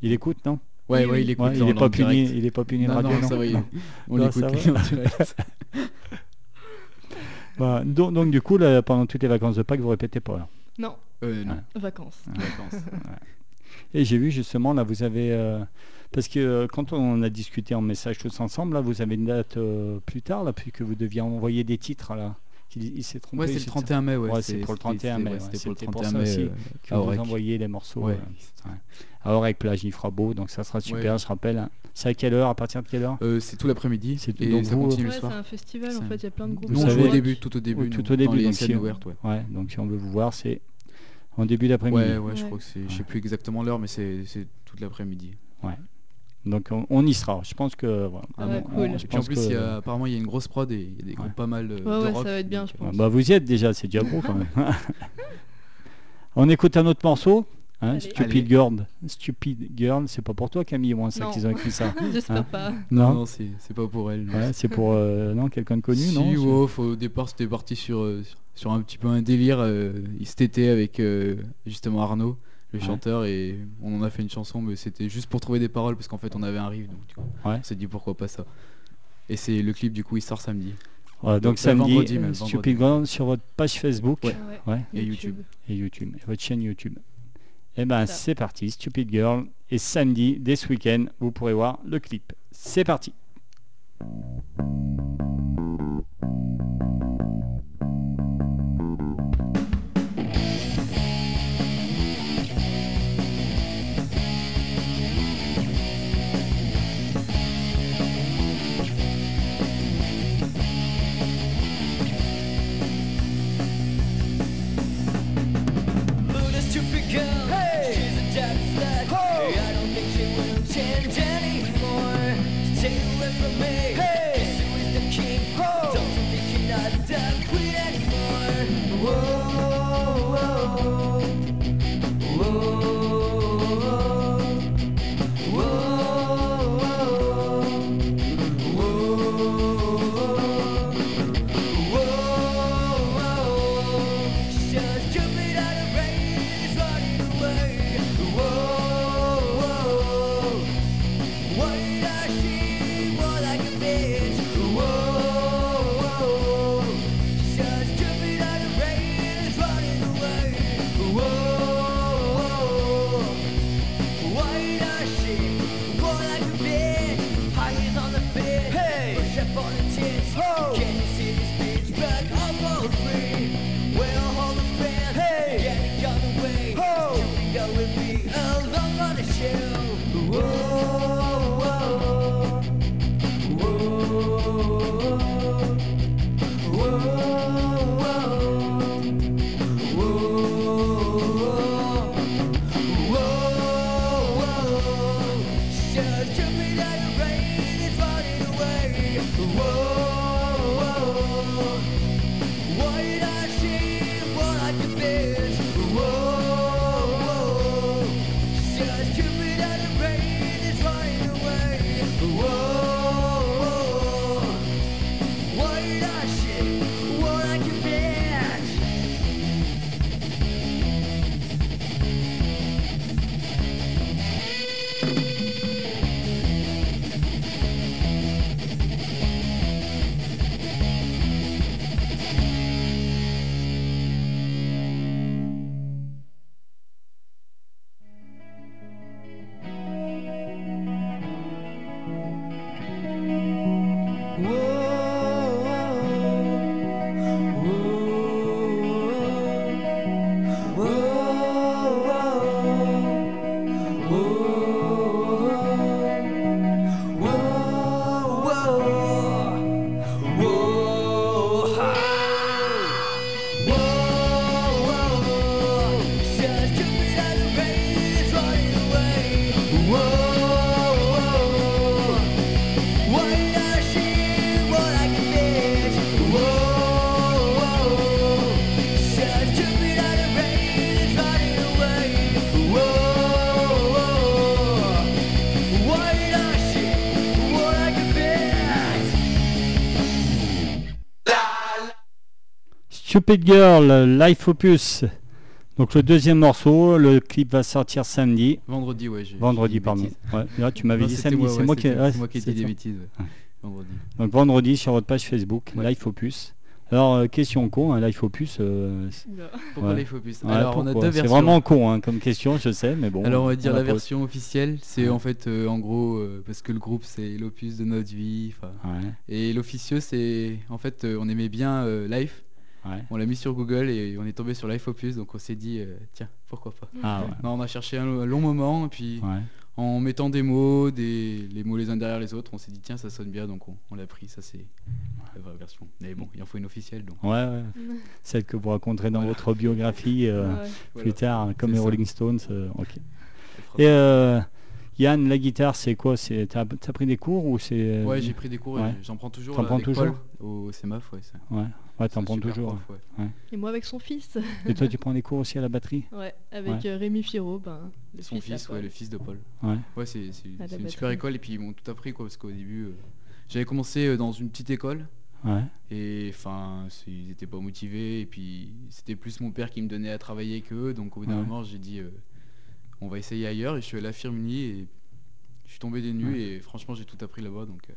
Il écoute, non? Ouais, Oui, ouais, oui. il écoute. Il est pas puni, [LAUGHS] il est pas puni radio, non, non ça va, il- on l'écoute. Bah, donc, donc, du coup, là, pendant toutes les vacances de Pâques, vous répétez pas. Non, Euh, non, vacances. vacances. [LAUGHS] Et j'ai vu justement, là, vous avez. euh, parce que euh, quand on a discuté en message tous ensemble, là, vous avez une date euh, plus tard, là, puisque vous deviez envoyer des titres, là. Il, il s'est trompé. Ouais, c'est le juste- 31 mai, ouais. Ouais, c'est pour le 31 mai, ouais, C'était pour le c'était pour 31 ça mai. aussi euh, que vous envoyez les morceaux. Ouais. euh, ouais. À Aurec plage, il fera beau, donc ça sera super, Ouais. je rappelle. hein. C'est à quelle heure, à partir de quelle heure? Euh, c'est tout l'après-midi C'est donc ça continue Ouais, c'est un festival, en fait, il y a plein de groupes. Nous, on joue au début, tout au début, tout au début, donc si- ouais. Ouais, donc si on veut vous voir, c'est en début d'après-midi. Ouais, ouais, je Ouais. crois que c'est, je sais plus exactement l'heure, mais c'est, c'est toute l'après-midi. Donc on, on y sera. Je pense que. voilà. Ah ouais, On- cool. je Et puis en pense plus, que- il y a, apparemment, il y a une grosse prod et il y a des groupes Ouais. pas mal de, Ouais, de ouais, rock. ça va être bien, donc, je euh, Ah pense. bah vous y êtes déjà, c'est déjà gros quand même. [LAUGHS] on écoute un autre morceau. Hein, Allez. Stupid Allez. Girl. Stupid Girl, c'est pas pour toi Camille, moi, ça qu'ils ont écrit ça. [LAUGHS] J'espère Hein pas. Non, Non, c'est, pas pour elle. Ouais, c'est pour euh, non quelqu'un de connu, si, non faut- au départ, c'était parti sur, euh, sur- sur un petit peu un délire euh, cet été avec euh, justement Arnaud, le Ouais. chanteur, et on en a fait une chanson, mais c'était juste pour trouver des paroles parce qu'en fait, on avait un riff, donc du coup, Ouais. on s'est dit pourquoi pas ça. Et c'est le clip, du coup, il sort samedi. Voilà, donc Euh, samedi, vendredi même, Stupid vendredi. Girl sur votre page Facebook Ouais. Ouais. ouais, Et YouTube. et YouTube, et votre chaîne YouTube. Et ben Ça. c'est parti, Stupid Girl. Et samedi, dès ce week-end, vous pourrez voir le clip. C'est parti. Stupid Girl, Life Opus. Donc le deuxième morceau, le clip va sortir samedi. Vendredi, ouais. Vendredi, pardon. Ouais, là, tu m'avais dit samedi, c'est ouais, moi qui ouais, c'est moi qui ai c'est dit des bêtises. Vendredi. Donc vendredi sur votre page Facebook, Ouais. Life Opus. Alors, euh, question con, un Life Opus. euh, c'est-. Pourquoi Ouais. Life Opus ouais, Alors, on a deux C'est versions. vraiment con hein, comme question, je sais, mais bon. Alors on va dire la la pose. version officielle, c'est Ouais. en fait euh, en gros euh, parce que le groupe c'est l'opus de notre vie. Et l'officieux c'est en fait euh, on aimait bien euh, Life, ouais. on l'a mis sur Google et on est tombé sur Life Opus donc on s'est dit euh, tiens pourquoi pas. Ah ouais. Non, on a cherché un, long moment et puis ouais. en mettant des mots, des, les mots les uns derrière les autres, on s'est dit tiens ça sonne bien donc on, on l'a pris, ça c'est la vraie version. Mais bon il en faut une officielle donc. Ouais, ouais. [LAUGHS] Celle que vous raconterez dans Voilà. votre biographie euh, Ouais. plus Voilà. tard, hein, comme les ça. Rolling Stones. euh, ok. Et euh, Yann, la guitare, c'est quoi? C'est T'as as pris des cours ou c'est Ouais, j'ai pris des cours, et ouais. j'en prends toujours. T'en prends toujours? Au CMAF, ouais. ça. Ouais, ouais, t'en prends toujours. prof, ouais. Et moi avec son fils. Et toi, tu prends des cours aussi à la batterie [LAUGHS] Ouais, avec Ouais. euh, Rémi Firo, ben, le Son fils, ouais, le fils de Paul. Ouais. Ouais, c'est une super école et puis ils m'ont tout appris quoi, parce qu'au début, euh, j'avais commencé euh, dans une petite école Ouais. et enfin, ils étaient pas motivés et puis c'était plus mon père qui me donnait à travailler qu'eux, donc au bout d'un Ouais. moment, j'ai dit, euh, on va essayer ailleurs et je suis allé à Firmini et je suis tombé des nues Ouais. et franchement, j'ai tout appris là-bas, donc. euh,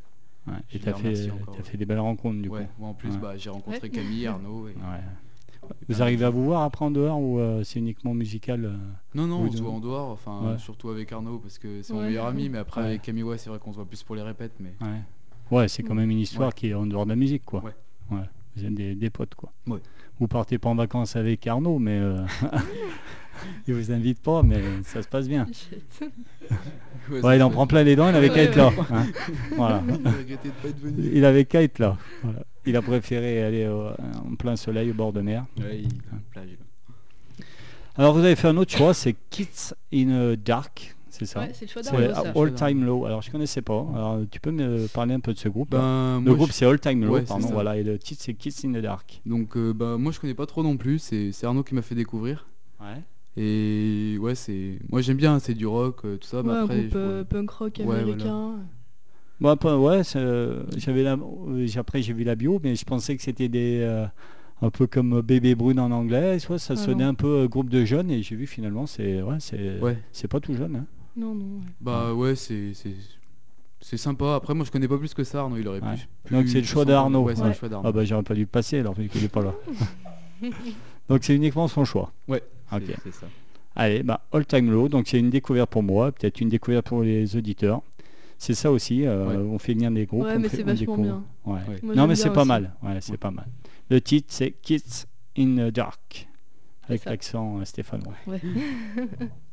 ouais. Et les t'as fait, encore, ouais. fait des belles rencontres du ouais, coup. moi en plus, Ouais. bah, j'ai rencontré Ouais. Camille, [LAUGHS] Arnaud. Et... Ouais. et Vous arrivez à vous voir après en dehors ou euh, c'est uniquement musical euh Non, non, on se voit en dehors, enfin, Ouais. surtout avec Arnaud parce que c'est mon Ouais. meilleur ami, mais après Ouais. avec Camille, ouais, c'est vrai qu'on se voit plus pour les répètes, mais. Ouais, ouais c'est quand même une histoire Ouais. qui est en dehors de la musique, quoi. Ouais. Ouais. Vous êtes des, des potes, quoi. Ouais. Vous partez pas en vacances avec Arnaud, mais euh, [LAUGHS] il vous invite pas, mais ça se passe bien. Ouais, il en prend plein les dents, il avait qu'à être là. hein. Voilà. J'ai regretté de pas être venu. Il avait qu'à être là. Voilà. Il a préféré aller au- en plein soleil au bord de mer. Ouais, il- plage. Alors vous avez fait un autre choix, c'est Kids in a Dark, c'est ça? Ouais, c'est le choix C'est All Time Low. Alors je connaissais pas. Alors tu peux me parler un peu de ce groupe? Ben, Le groupe je- c'est All Time Low, Ouais, pardon, voilà, et le titre c'est Kids in the Dark. Donc, euh, bah, moi je connais pas trop non plus, c'est c'est Arnaud qui m'a fait découvrir. Ouais. Et ouais, c'est. Moi j'aime bien, c'est du rock, euh, tout ça, mais Ouais, après. groupe je- euh, punk rock Ouais, voilà. américain. Bon, après, ouais, euh, j'avais la, j'ai- après j'ai vu la bio, mais je pensais que c'était des euh, un peu comme Bébé Brune en anglais, soit ça Ah sonnait non. un peu groupe de jeunes, et j'ai vu finalement c'est ouais, c'est Ouais, c'est pas tout jeune. hein. Non, non. ouais. bah ouais, c'est. c'est- C'est sympa. Après, moi je connais pas plus que ça, Arnaud, il aurait plus- Donc, c'est le plus choix sympa. d'Arnaud. Ouais, c'est Ouais. le choix d'Arnaud. Ah bah j'aurais pas dû le passer alors vu qu'il est pas là. [LAUGHS] donc c'est uniquement son choix. Ouais, Ok. c'est- ça. Allez, bah, All Time Low, donc c'est une découverte pour moi, peut-être une découverte pour les auditeurs. C'est ça aussi, euh, Ouais. on fait venir des groupes. Ouais, on mais c'est vachement découvre. bien. Ouais. Ouais. Moi, non mais c'est pas aussi. mal, ouais, c'est pas mal. Le titre c'est Kids in the Dark, avec l'accent euh, [LAUGHS]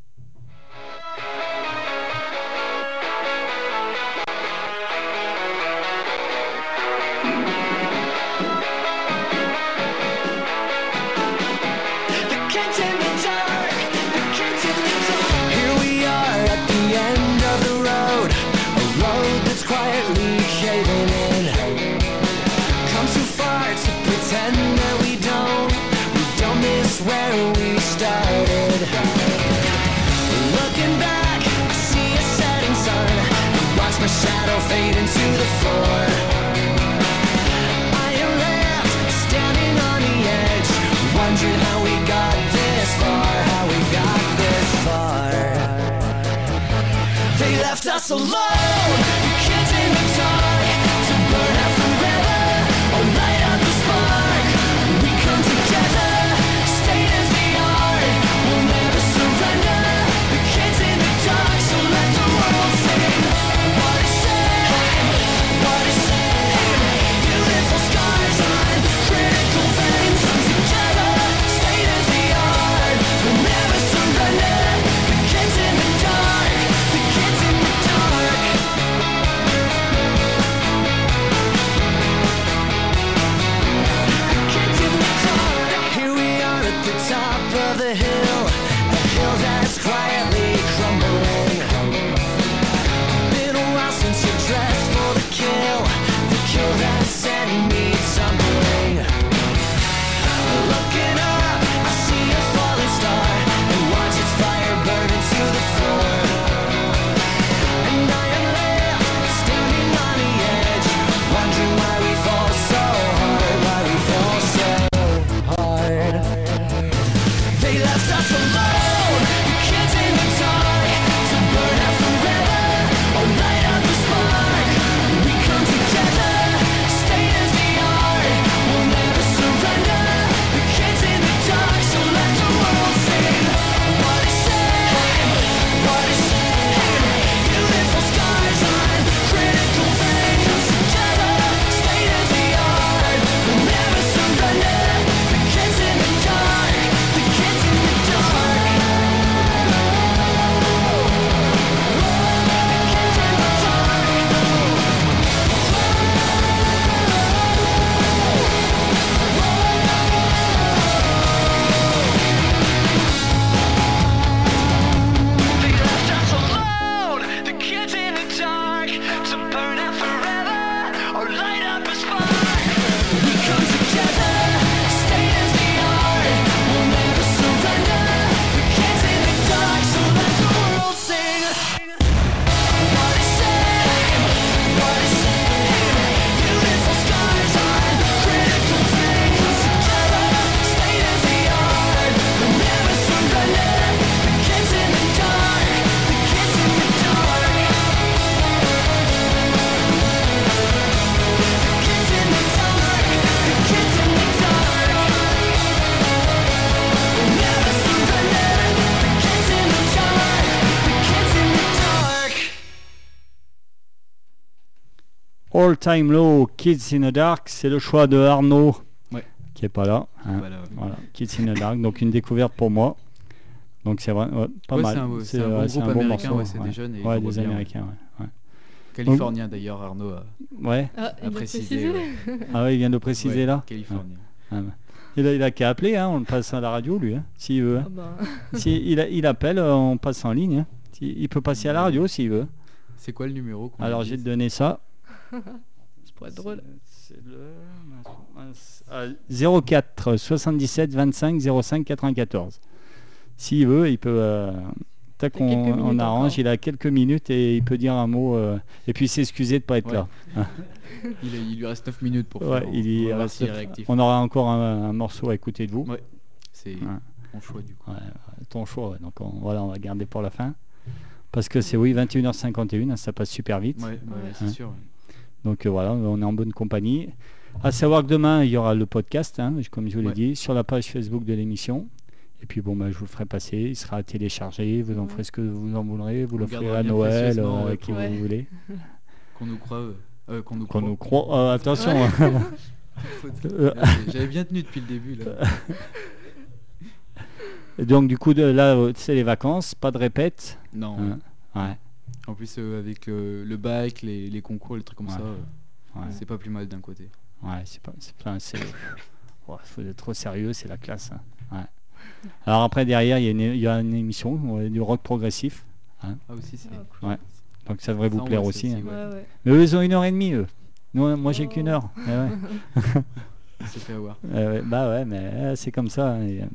alone, top of the hill, a hill that's quiet. All Time Low, Kids in the Dark, c'est le choix de Arnaud, Ouais. qui est pas là. hein. Voilà, ouais. Voilà, Kids in the Dark, donc une découverte pour moi. Donc c'est vrai, ouais, pas Ouais, mal. c'est un un ouais, bon bon morceau, ouais, c'est des jeunes et ouais, des ouais. Américains, ouais. Californien d'ailleurs, Arnaud a, Ouais. Ouais. Ah, il a a précisé. précisé. ouais. Ah ouais, il vient de préciser Ouais, là. Californien. Ah, bah. Il a, il a qu'à appeler, hein, on le passe à la radio lui, hein, s'il veut. hein. Ah bah, [LAUGHS] Si il, a- il appelle, euh, on passe en ligne. hein. Si- Il peut passer à la radio s'il veut. C'est quoi le numéro Alors te donner ça. Ça pourrait être drôle. C'est le ah, 04 77 25 05 94. S'il veut, il peut. euh, tac, on, arrange. encore. Il a quelques minutes et il peut dire un mot euh, et puis s'excuser de pas être Ouais. là. [LAUGHS] Il, est- il lui reste 9 minutes pour Ouais, faire. il on reste-. On aura encore un, un morceau à écouter de vous. Ouais. C'est Ouais. mon choix du coup. Ton choix. ouais. Donc on, voilà, on va garder pour la fin. Parce que c'est oui 21h51, hein, ça passe super vite. Ouais, ouais, c'est Ouais. sûr. Donc euh, voilà, on est en bonne compagnie. À savoir que demain, il y aura le podcast, hein, comme je vous l'ai Ouais. dit, sur la page Facebook de l'émission. Et puis bon, bah, je vous le ferai passer, il sera téléchargé, vous en ferez ce que vous en voudrez, vous l'offrirez à Noël, euh, ouais, qui vous voulez. [LAUGHS] Qu'on nous croit. euh, euh, qu'on nous croit. nous croit. euh, attention. [LAUGHS] J'avais bien tenu depuis le début là. [LAUGHS] Donc du coup, de, là, c'est les vacances, pas de répète. Non. hein. Ouais, En plus euh, avec le, le bac, les, les concours, les trucs comme Ouais. ça, euh, ouais, c'est pas plus mal d'un côté. ouais, c'est pas, c'est pas, c'est, Ouais, faut être trop sérieux, c'est la classe. hein. Ouais. Alors après derrière, il y, a une- il y a une émission du rock progressif, Ah aussi c'est. Ah, cool. Ouais. donc ça devrait vous Ça, plaire aussi. c'est hein. Ouais, ouais. Mais eux, ils ont une heure et demie, eux. Nous, moi, j'ai Oh. qu'une heure. Eh ouais. [LAUGHS] On s'est fait avoir. Euh, bah ouais, mais euh, c'est comme ça. hein, et, euh,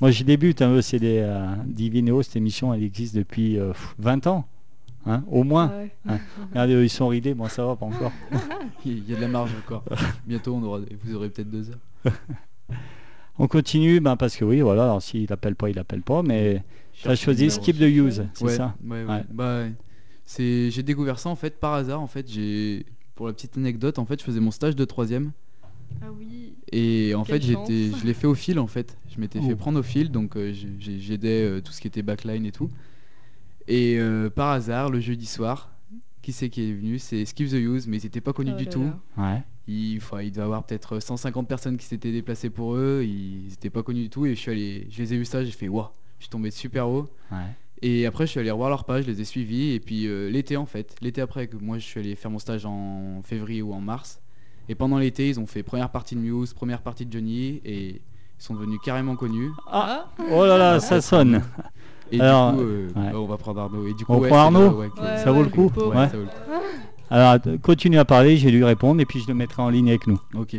moi, je débute. Hein, eux, c'est des euh, Divinéo, cette émission, elle existe depuis euh, pff, 20 ans. Hein, au moins. Ouais. Regardez, eux, ils sont ridés. Moi, ça va pas encore. [LAUGHS] Il y a de la marge encore. [LAUGHS] Bientôt on aura, vous aurez peut-être deux heures. [LAUGHS] On continue, ben, parce que oui, voilà. Alors, s'il appelle pas, il appelle pas. Mais tu as choisi. Skip the Use, c'est ouais, ça ouais, ouais. Ouais. Bah, c'est, j'ai découvert ça en fait par hasard. En fait, j'ai, pour la petite anecdote, en fait, je faisais mon stage de troisième Ah oui. et en Quelle fait, j'étais, je l'ai fait au fil en fait. Je m'étais Oh. fait prendre au fil, donc euh, j'ai- j'ai- j'aidais euh, tout ce qui était backline et tout. Et euh, par hasard, le jeudi soir, qui c'est qui est venu? C'est Skip the Use, mais ils n'étaient pas connus Oh du là tout. là. Ouais. Il, enfin, il devait y avoir peut-être 150 personnes qui s'étaient déplacées pour eux. Ils n'étaient pas connus du tout. Et je suis allé, je les ai vus ça, j'ai fait waouh, je suis tombé de super haut. Ouais. Et après, je suis allé revoir leur page, je les ai suivis. Et puis euh, l'été, en fait, l'été après, que moi je suis allé faire mon stage en février ou en mars. Et pendant l'été, ils ont fait première partie de Muse, première partie de Johnny. Et ils sont devenus carrément connus. Ah, oh là là, ça sonne. Et Alors, du coup, euh, ouais. bah, on va prendre Arnaud. Et du coup, On ouais, prend Arnaud ouais, Ouais, Ça vaut le coup pauvre. Ouais, Ouais. ça vaut le coup. Alors, att- continue à parler, je vais lui répondre et puis je le mettrai en ligne avec nous. Ok.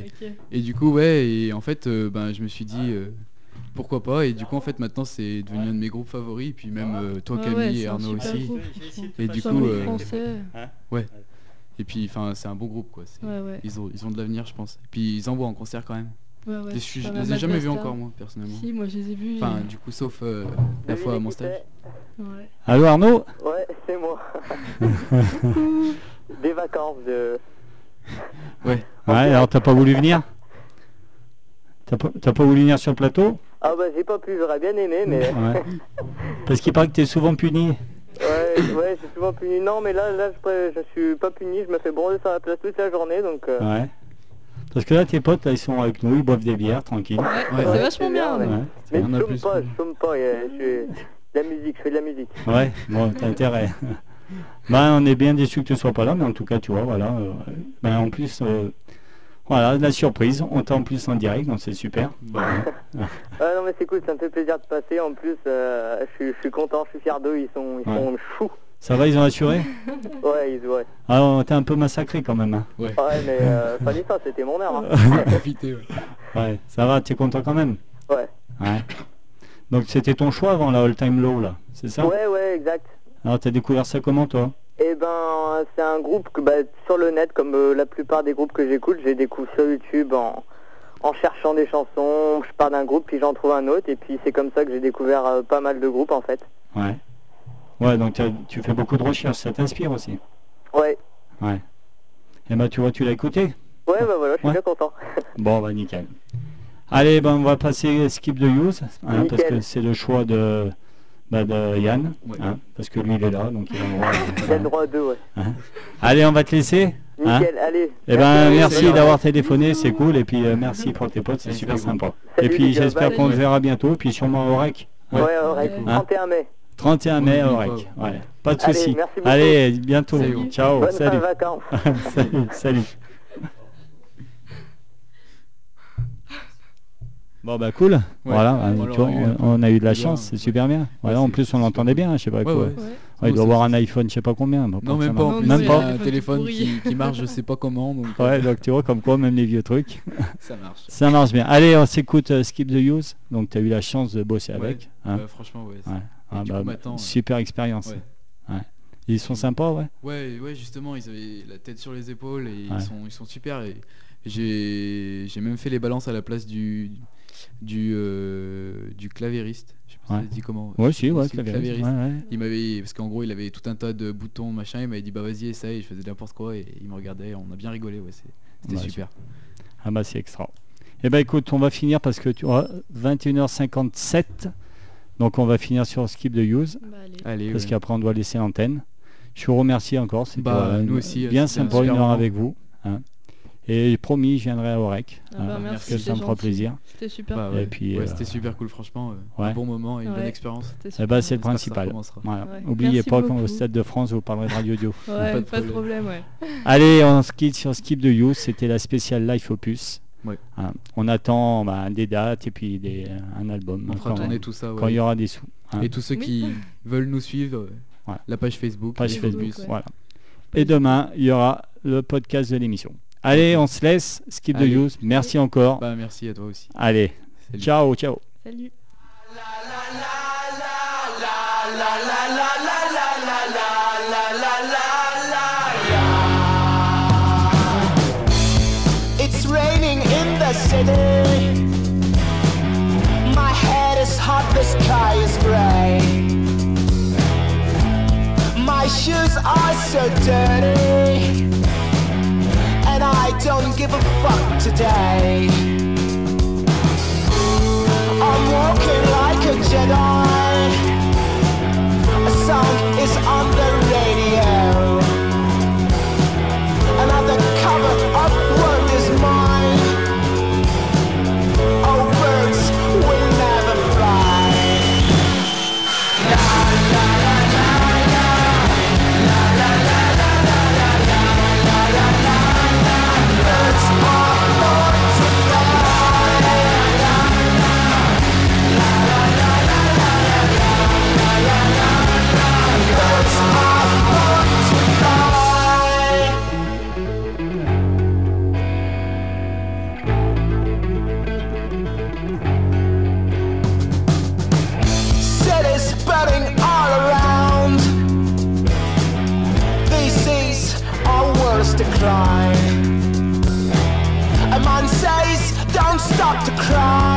Et du coup, ouais, et en fait, euh, ben, je me suis dit euh, pourquoi pas. Et du coup, en fait, maintenant, c'est devenu un de mes groupes favoris. Et puis même euh, toi, Ouais, Camille ouais, et Arnaud aussi. Et du coup, euh, français. Et puis, enfin, c'est un bon groupe, quoi. Ouais, ouais. Ils ont, ils ont de l'avenir, je pense. Et puis, ils envoient en concert quand même. Ouais, ouais. je suis- je Sur les ai jamais vus encore, moi, personnellement. Si, moi je les ai vus. Enfin, du coup, sauf euh, la fois à mon stage. Ouais. Allô Arnaud? Ouais, c'est moi. [LAUGHS] Des vacances de. Ouais. Ouais, alors t'as pas voulu venir? T'as pas, t'as pas voulu venir sur le plateau? Ah bah j'ai pas pu, j'aurais bien aimé, mais. Ouais. Parce qu'il paraît que t'es souvent puni. Ouais, ouais, j'ai souvent puni. Non, mais là, là, je, je suis pas puni, je me fais bronzer sur la place toute la journée, donc. euh, Ouais. Parce que là, tes potes, là, ils sont avec nous, ils boivent des bières, tranquille. Ouais, Ouais. c'est vachement c'est bien. ouais. Mais je chôme plus, pas, je chôme pas, euh, je la musique, je fais de la musique. Ouais, bon, t'as intérêt. [LAUGHS] ben, on est bien déçus que tu sois pas là, mais en tout cas, tu vois, voilà. euh, ben, en plus, euh, voilà, la surprise, on t'a en plus en direct, donc c'est super. Ah [LAUGHS] non, mais c'est cool, ça me fait plaisir de passer. En plus, euh, je, suis, je suis content, je suis fier d'eux, ils sont, ils Ouais. sont fous. Ça va, ils ont assuré [LAUGHS] Ouais, ils, ouais. Alors, t'es un peu massacré quand même. hein. Ouais. Ouais, mais euh, [LAUGHS] fallait ça, c'était mon heure. hein. [LAUGHS] On profiter, ouais. Ouais, ça va, t'es content quand même Ouais. Ouais. Donc, c'était ton choix avant la All Time Low, là, c'est ça? Ouais, ouais, exact. Alors, t'as découvert ça comment, toi? Eh ben, c'est un groupe que bah, sur le net, comme euh, la plupart des groupes que j'écoute, j'ai découvert sur YouTube en, en cherchant des chansons. Je pars d'un groupe, puis j'en trouve un autre, et puis c'est comme ça que j'ai découvert euh, pas mal de groupes en fait. Ouais. Ouais, donc tu fais beaucoup de recherches, ça t'inspire aussi Ouais, Ouais. Et ben, tu vois, tu l'as écouté ouais, bah voilà, je suis Ouais. bien content. [LAUGHS] Bon, bah nickel. Allez, ben, on va passer Skip the Use, hein, parce que c'est le choix de, bah, de Yann, Ouais. hein, parce que lui il est là, donc il a le droit. J'ai le droit à deux, ouais. Allez, on va te laisser. Nickel, allez. Eh ben, Merci, d'avoir téléphoné, c'est cool. Et puis, euh, merci pour tes potes, c'est super sympa. Salut, Et puis, j'espère qu'on se verra bientôt. Puis, sûrement au REC. Ouais, Ouais. ouais, Ouais. 31 mai. 31 mai au Ouais, REC. Ouais. Pas de Allez, soucis. merci beaucoup. Allez, bientôt. Salut. Ciao. Bonne fin Salut. de vacances. [LAUGHS] salut. Salut. Bon bah cool, voilà, Ouais, on vois, a eu de la chance, c'est super bien. Voilà, en plus on l'entendait bien, je sais pas Ouais, quoi. ouais. Ouais. Ouais, il doit avoir un iPhone, je sais pas combien. Non, même pas. En plus, Même pas. un téléphone qui, qui marche, je sais pas comment, donc [LAUGHS] Ouais, donc tu vois comme quoi même les vieux trucs, ça marche. [LAUGHS] ça marche bien. Allez, on s'écoute euh, Skip the Use. Donc tu as eu la chance de bosser Ouais, avec. hein. euh, franchement, ouais. Ah, bah, super expérience. Ouais. Ils sont sympas, ouais. Ouais, ouais, justement, ils avaient la tête sur les épaules et ils, sont, ils sont super. Et j'ai j'ai même fait les balances à la place du du, euh, du clavériste. Je sais pas Ouais. si dit comment. Ouais, si, ouais, clavériste. ouais. Il m'avait parce qu'en gros il avait tout un tas de boutons machin. Il m'avait dit bah vas-y essaye. Je faisais n'importe quoi et il me regardait. On a bien rigolé. Ouais, c'était super. Ah bah c'est extra. Eh ben écoute, on va finir parce que tu auras 21h57. Donc on va finir sur Skip the Use. Bah, allez. Parce ouais. qu'après on doit laisser l'antenne. Je vous remercie encore, c'était Bah, euh, nous aussi, bien c'était un sympa une heure avec vous. hein. Et promis, je viendrai à Orec. Ah bah, hein, merci, parce que ça me fera plaisir. C'était super. Bah, Et ouais. puis, Ouais, euh, c'était super cool franchement. euh, ouais. Un bon moment et une bonne expérience. Eh c'est le principal. recommencera. Voilà. Ouais. Oubliez Merci pas qu'au beaucoup. Stade de France, vous parlerez de radio Dio. Ouais, Pas de pas de problème. problème, ouais. Allez, on se quitte sur Skip the Use. C'était la spéciale Life Opus. Ouais. Hein, on attend bah, des dates et puis des, un album. On fera quand, tourner tout ça. ouais. quand il y aura des sous. hein. Et tous ceux Oui. qui veulent nous suivre, euh, Ouais. la page Facebook, Page Facebook, Facebook. Phobus. ouais. Voilà. Et demain, il y aura le podcast de l'émission. Allez, on se laisse. Skip the Allez. Use. Merci encore. Bah merci à toi aussi. Allez, Salut. ciao, ciao. Salut. My head is hot, the sky is gray. My shoes are so dirty. And I don't give a fuck today. I'm walking like a Jedi. A song is on the fly. A man says, don't stop to cry.